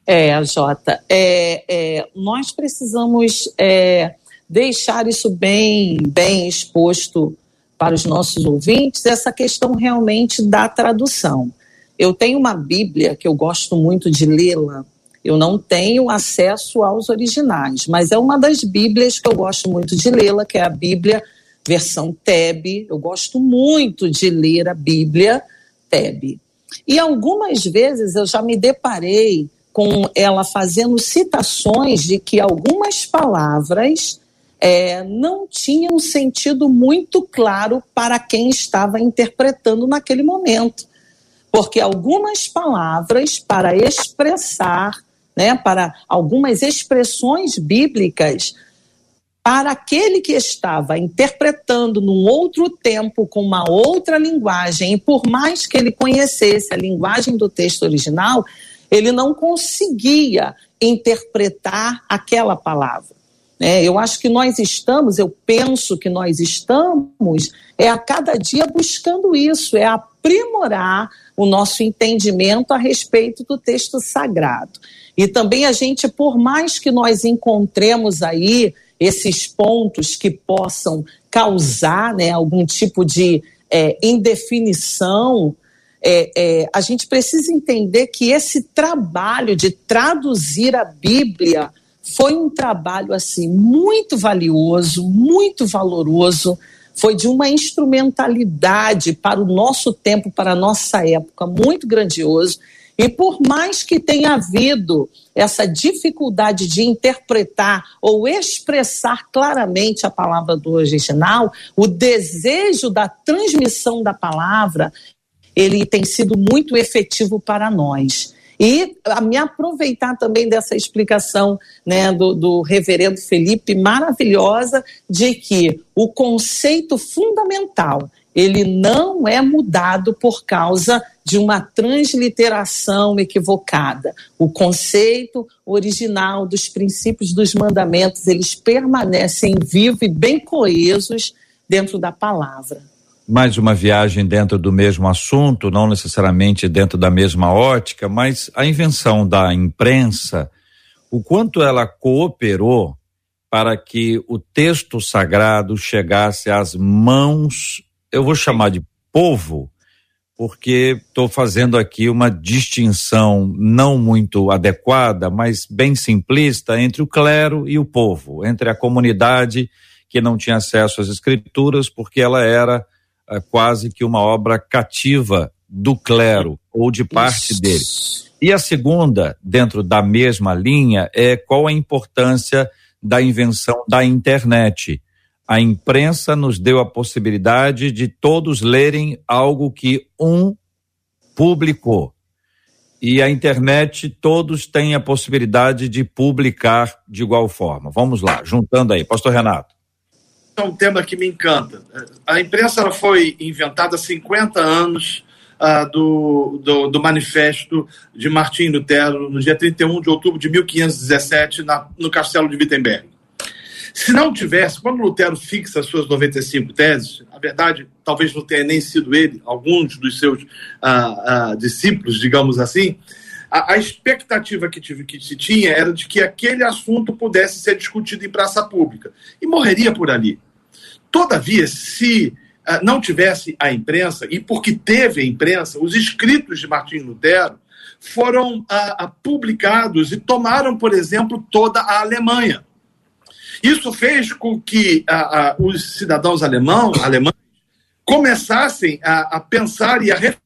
É, Jota, é, é, nós precisamos é, deixar isso bem, bem exposto para os nossos ouvintes essa questão realmente da tradução. Eu tenho uma Bíblia que eu gosto muito de lê-la. Eu não tenho acesso aos originais, mas é uma das Bíblias que eu gosto muito de lê-la, que é a Bíblia versão Teb. Eu gosto muito de ler a Bíblia Teb. E algumas vezes eu já me deparei com ela fazendo citações de que algumas palavras é, não tinha um sentido muito claro para quem estava interpretando naquele momento. Porque algumas palavras para expressar, né, para algumas expressões bíblicas, para aquele que estava interpretando num outro tempo, com uma outra linguagem, e por mais que ele conhecesse a linguagem do texto original, ele não conseguia interpretar aquela palavra. É, eu acho que nós estamos, eu penso que nós estamos, é a cada dia buscando isso, é aprimorar o nosso entendimento a respeito do texto sagrado. E também a gente, por mais que nós encontremos aí esses pontos que possam causar né, algum tipo de é, indefinição, é, é, a gente precisa entender que esse trabalho de traduzir a Bíblia foi um trabalho assim muito valioso, muito valoroso, foi de uma instrumentalidade para o nosso tempo, para a nossa época, muito grandioso. E por mais que tenha havido essa dificuldade de interpretar ou expressar claramente a palavra do original, o desejo da transmissão da palavra, ele tem sido muito efetivo para nós. E a me aproveitar também dessa explicação né, do, do reverendo Felipe, maravilhosa, de que o conceito fundamental ele não é mudado por causa de uma transliteração equivocada. O conceito original dos princípios dos mandamentos, eles permanecem vivos e bem coesos dentro da palavra mais uma viagem dentro do mesmo assunto, não necessariamente dentro da mesma ótica, mas a invenção da imprensa, o quanto ela cooperou para que o texto sagrado chegasse às mãos, eu vou chamar de povo, porque estou fazendo aqui uma distinção não muito adequada, mas bem simplista entre o clero e o povo, entre a comunidade que não tinha acesso às escrituras, porque ela era quase que uma obra cativa do clero ou de parte dele. E a segunda, dentro da mesma linha, é qual a importância da invenção da internet. A imprensa nos deu a possibilidade de todos lerem algo que um publicou. E a internet, todos têm a possibilidade de publicar de igual forma. Vamos lá, juntando aí. Pastor Renato é um tema que me encanta. A imprensa foi inventada há 50 anos uh, do, do, do, manifesto de Martim Lutero, no dia 31 de outubro de 1517, na, no castelo de Wittenberg. Se não tivesse, quando Lutero fixa as suas 95 teses, a verdade, talvez não tenha nem sido ele, alguns dos seus uh, uh, discípulos, digamos assim, a, a expectativa que, tive, que se tinha era de que aquele assunto pudesse ser discutido em praça pública e morreria por ali. Todavia, se uh, não tivesse a imprensa, e porque teve a imprensa, os escritos de Martim Lutero foram uh, uh, publicados e tomaram, por exemplo, toda a Alemanha. Isso fez com que os cidadãos alemão, alemães começassem a, a pensar e a refletir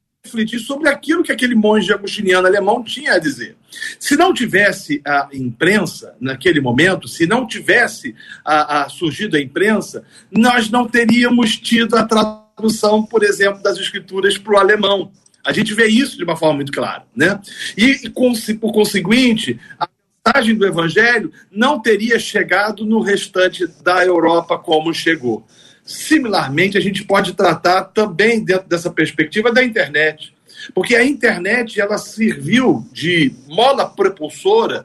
sobre aquilo que aquele monge agostiniano alemão tinha a dizer. Se não tivesse a imprensa naquele momento, se não tivesse a, a surgido a imprensa, nós não teríamos tido a tradução, por exemplo, das escrituras para o alemão. A gente vê isso de uma forma muito clara. Né? E, por conseguinte, a mensagem do evangelho não teria chegado no restante da Europa como chegou. Similarmente, a gente pode tratar também dentro dessa perspectiva da internet. Porque a internet ela serviu de mola propulsora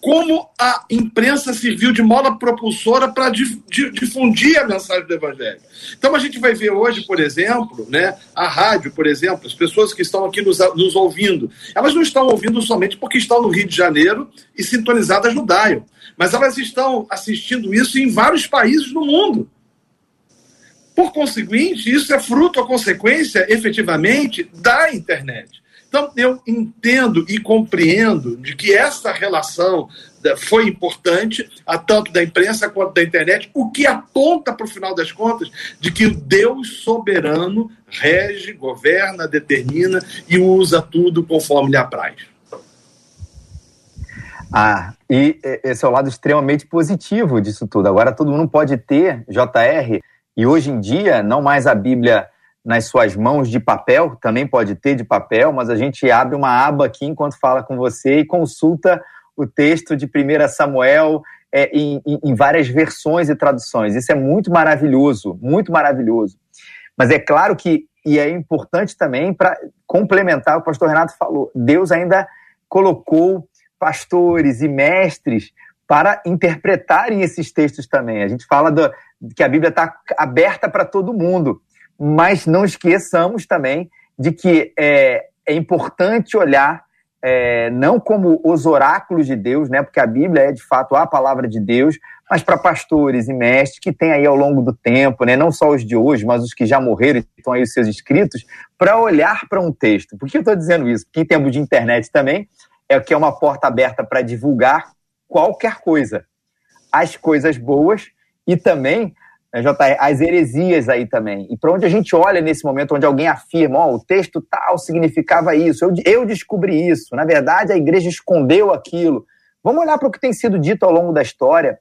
como a imprensa serviu de mola propulsora para difundir a mensagem do Evangelho. Então a gente vai ver hoje, por exemplo, né, a rádio, por exemplo, as pessoas que estão aqui nos, nos ouvindo, elas não estão ouvindo somente porque estão no Rio de Janeiro e sintonizadas no Dial, mas elas estão assistindo isso em vários países do mundo. Por conseguinte, isso é fruto ou consequência, efetivamente, da internet. Então, eu entendo e compreendo de que essa relação foi importante, a tanto da imprensa quanto da internet, o que aponta para o final das contas de que o Deus soberano rege, governa, determina e usa tudo conforme lhe apraz. Ah, e esse é o lado extremamente positivo disso tudo. Agora todo mundo pode ter, JR, e hoje em dia, não mais a Bíblia nas suas mãos de papel, também pode ter de papel, mas a gente abre uma aba aqui enquanto fala com você e consulta o texto de 1 Samuel é, em, em, várias versões e traduções. Isso é muito maravilhoso, muito maravilhoso. Mas é claro que, e é importante também para complementar o que o pastor Renato falou, Deus ainda colocou pastores e mestres para interpretarem esses textos também. A gente fala do, que a Bíblia está aberta para todo mundo, mas não esqueçamos também de que é, é importante olhar é, não como os oráculos de Deus, né, porque a Bíblia é de fato a palavra de Deus, mas para pastores e mestres que têm aí ao longo do tempo, né, não só os de hoje, mas os que já morreram e estão aí os seus escritos, para olhar para um texto. Por que eu estou dizendo isso? Porque em termos de internet também, é que é uma porta aberta para divulgar qualquer coisa. As coisas boas e também, né, as heresias aí também. E para onde a gente olha nesse momento, onde alguém afirma, ó, oh, o texto tal significava isso, eu, eu descobri isso, na verdade a igreja escondeu aquilo. Vamos olhar para o que tem sido dito ao longo da história,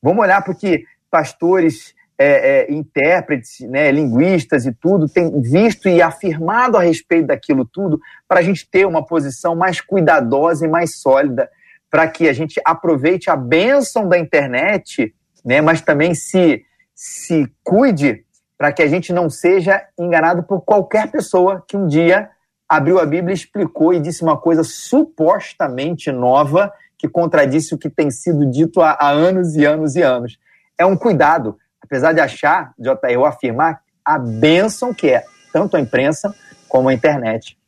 vamos olhar para o que pastores, é, é, intérpretes, né, linguistas e tudo têm visto e afirmado a respeito daquilo tudo, para a gente ter uma posição mais cuidadosa e mais sólida para que a gente aproveite a bênção da internet, né, mas também se, se cuide para que a gente não seja enganado por qualquer pessoa que um dia abriu a Bíblia, explicou e disse uma coisa supostamente nova que contradisse o que tem sido dito há, há anos e anos e anos. É um cuidado, apesar de achar, JR, eu afirmar a bênção que é tanto a imprensa como a internet.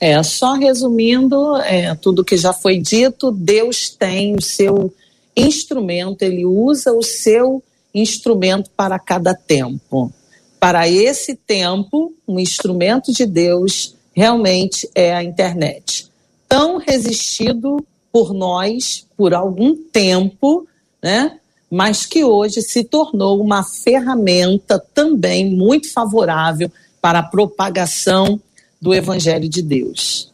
É, só resumindo é, tudo que já foi dito, Deus tem o seu instrumento, ele usa o seu instrumento para cada tempo. Para esse tempo, um instrumento de Deus realmente é a internet. Tão resistido por nós por algum tempo, né? Mas que hoje se tornou uma ferramenta também muito favorável para a propagação do evangelho de Deus.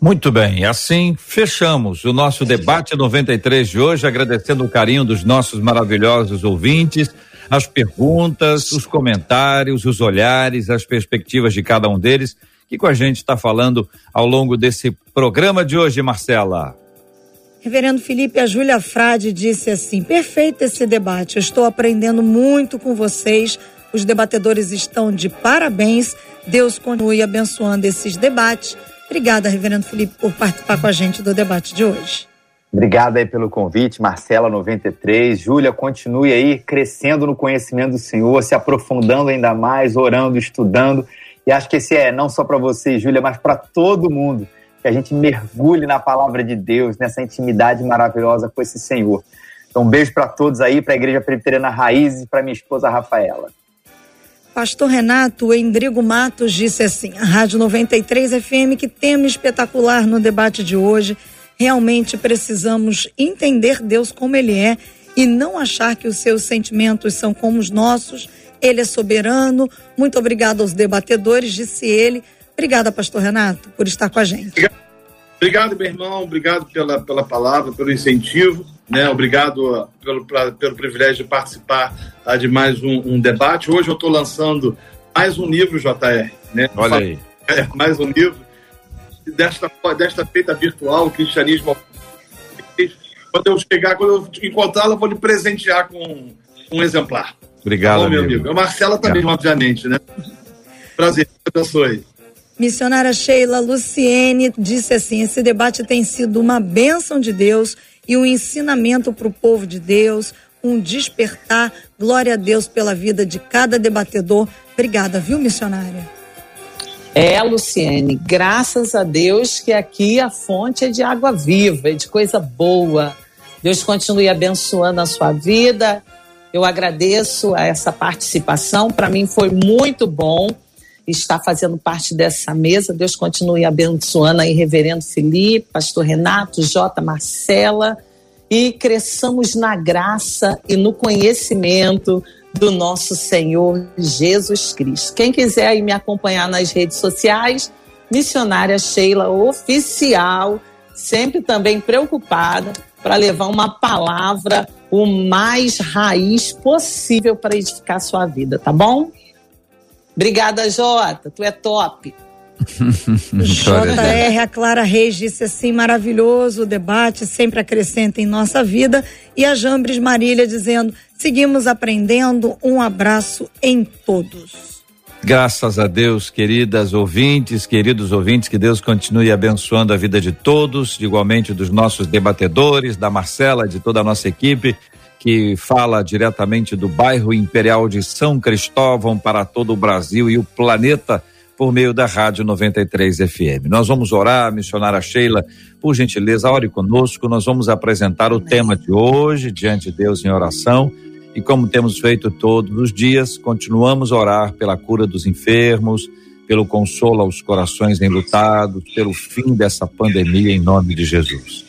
Muito bem, assim fechamos o nosso debate 93 de hoje, agradecendo o carinho dos nossos maravilhosos ouvintes, as perguntas, os comentários, os olhares, as perspectivas de cada um deles, que com a gente está falando ao longo desse programa de hoje, Marcela. Reverendo Felipe, a Júlia Frade disse assim: perfeito esse debate, eu estou aprendendo muito com vocês, os debatedores estão de parabéns, Deus continue abençoando esses debates Obrigada, Reverendo Felipe, por participar com a gente do debate de hoje. Obrigado aí pelo convite, Marcela 93. Júlia, continue aí crescendo no conhecimento do Senhor, se aprofundando ainda mais, orando, estudando. E acho que esse é não só para você, Júlia, mas para todo mundo. Que a gente mergulhe na palavra de Deus, nessa intimidade maravilhosa com esse Senhor. Então, um beijo para todos aí, para a Igreja Presbiteriana Raiz e para minha esposa Rafaela. Pastor Renato Endrigo Matos disse assim: a Rádio 93 FM, que tema espetacular no debate de hoje. Realmente precisamos entender Deus como Ele é e não achar que os seus sentimentos são como os nossos. Ele é soberano. Muito obrigado aos debatedores, disse ele. Obrigada, Pastor Renato, por estar com a gente. Obrigado, meu irmão. Obrigado pela, pela palavra, pelo incentivo. Né? Obrigado pelo, pra, pelo privilégio de participar tá, de mais um, um, debate. Hoje eu estou lançando mais um livro, JR. Né? Olha aí. É, mais um livro desta, desta feita virtual, o cristianismo. Quando eu chegar, quando eu encontrá-la, vou lhe presentear com um exemplar. Obrigado, tá bom, meu amigo. amigo. A Marcela também, é. obviamente, né? Prazer, abençoe. Missionária Sheila Luciene disse assim: esse debate tem sido uma bênção de Deus e um ensinamento para o povo de Deus, um despertar. Glória a Deus pela vida de cada debatedor. Obrigada, viu, missionária? É, Luciene, graças a Deus que aqui a fonte é de água viva, é de coisa boa. Deus continue abençoando a sua vida. Eu agradeço a essa participação. Para mim foi muito bom estar fazendo parte dessa mesa. Deus continue abençoando aí, Reverendo Felipe, Pastor Renato, J. Marcela e cresçamos na graça e no conhecimento do nosso Senhor Jesus Cristo. Quem quiser aí me acompanhar nas redes sociais, Missionária Sheila Oficial, sempre também preocupada para levar uma palavra o mais raiz possível para edificar sua vida, tá bom? Obrigada, Jota. Tu é top. JR, a Clara Reis disse assim: maravilhoso o debate, sempre acrescenta em nossa vida. E a Jambres Marília dizendo: seguimos aprendendo. Um abraço em todos. Graças a Deus, queridas ouvintes, queridos ouvintes, que Deus continue abençoando a vida de todos, igualmente dos nossos debatedores, da Marcela, de toda a nossa equipe, que fala diretamente do bairro Imperial de São Cristóvão para todo o Brasil e o planeta por meio da Rádio 93 FM. Nós vamos orar, missionária Sheila, por gentileza, ore conosco. Nós vamos apresentar o tema de hoje diante de Deus em oração. E como temos feito todos os dias, continuamos a orar pela cura dos enfermos, pelo consolo aos corações enlutados, pelo fim dessa pandemia em nome de Jesus.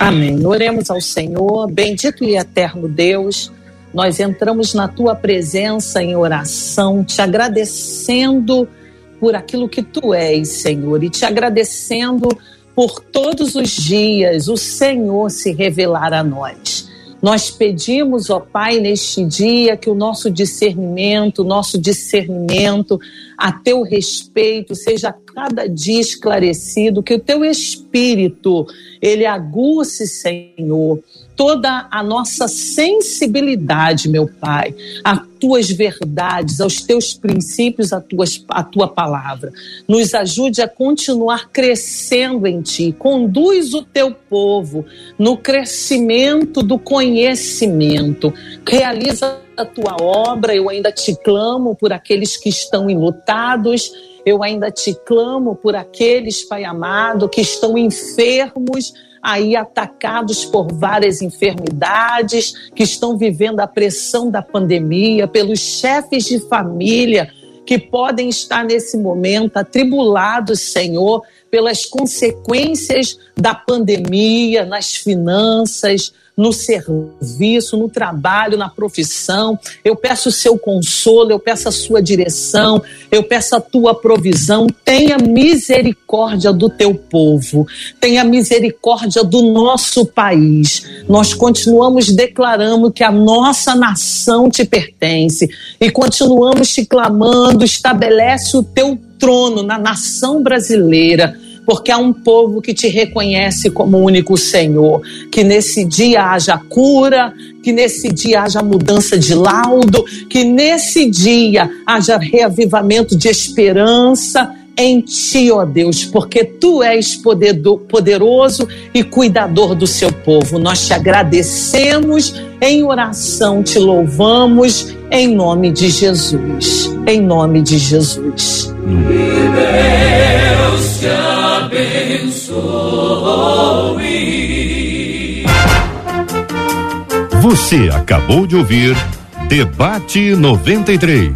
Amém. Oremos ao Senhor, bendito e eterno Deus. Nós entramos na tua presença em oração, te agradecendo por aquilo que tu és, Senhor, e te agradecendo por todos os dias o Senhor se revelar a nós. Nós pedimos, ó Pai, neste dia que o nosso discernimento, nosso discernimento a teu respeito seja cada dia esclarecido, que o teu espírito ele aguce, Senhor, toda a nossa sensibilidade, meu Pai, a tuas verdades, aos teus princípios, a, tuas, a tua palavra. Nos ajude a continuar crescendo em ti. Conduz o teu povo no crescimento do conhecimento. Realiza a tua obra. Eu ainda te clamo por aqueles que estão enlutados eu ainda te clamo por aqueles, Pai amado, que estão enfermos, aí atacados por várias enfermidades, que estão vivendo a pressão da pandemia, pelos chefes de família que podem estar nesse momento atribulados, Senhor, pelas consequências da pandemia nas finanças, no serviço, no trabalho, na profissão. Eu peço o seu consolo, eu peço a sua direção, eu peço a tua provisão. Tenha misericórdia do teu povo, tenha misericórdia do nosso país. Nós continuamos declarando que a nossa nação te pertence e continuamos te clamando: estabelece o teu trono na nação brasileira porque há um povo que te reconhece como único Senhor. Que nesse dia haja cura, que nesse dia haja mudança de laudo, que nesse dia haja reavivamento de esperança em ti, ó Deus, porque tu és poderoso e cuidador do seu povo. Nós te agradecemos em oração, te louvamos em nome de Jesus. Em nome de Jesus. Deus te abençoe. Você acabou de ouvir Debate 93.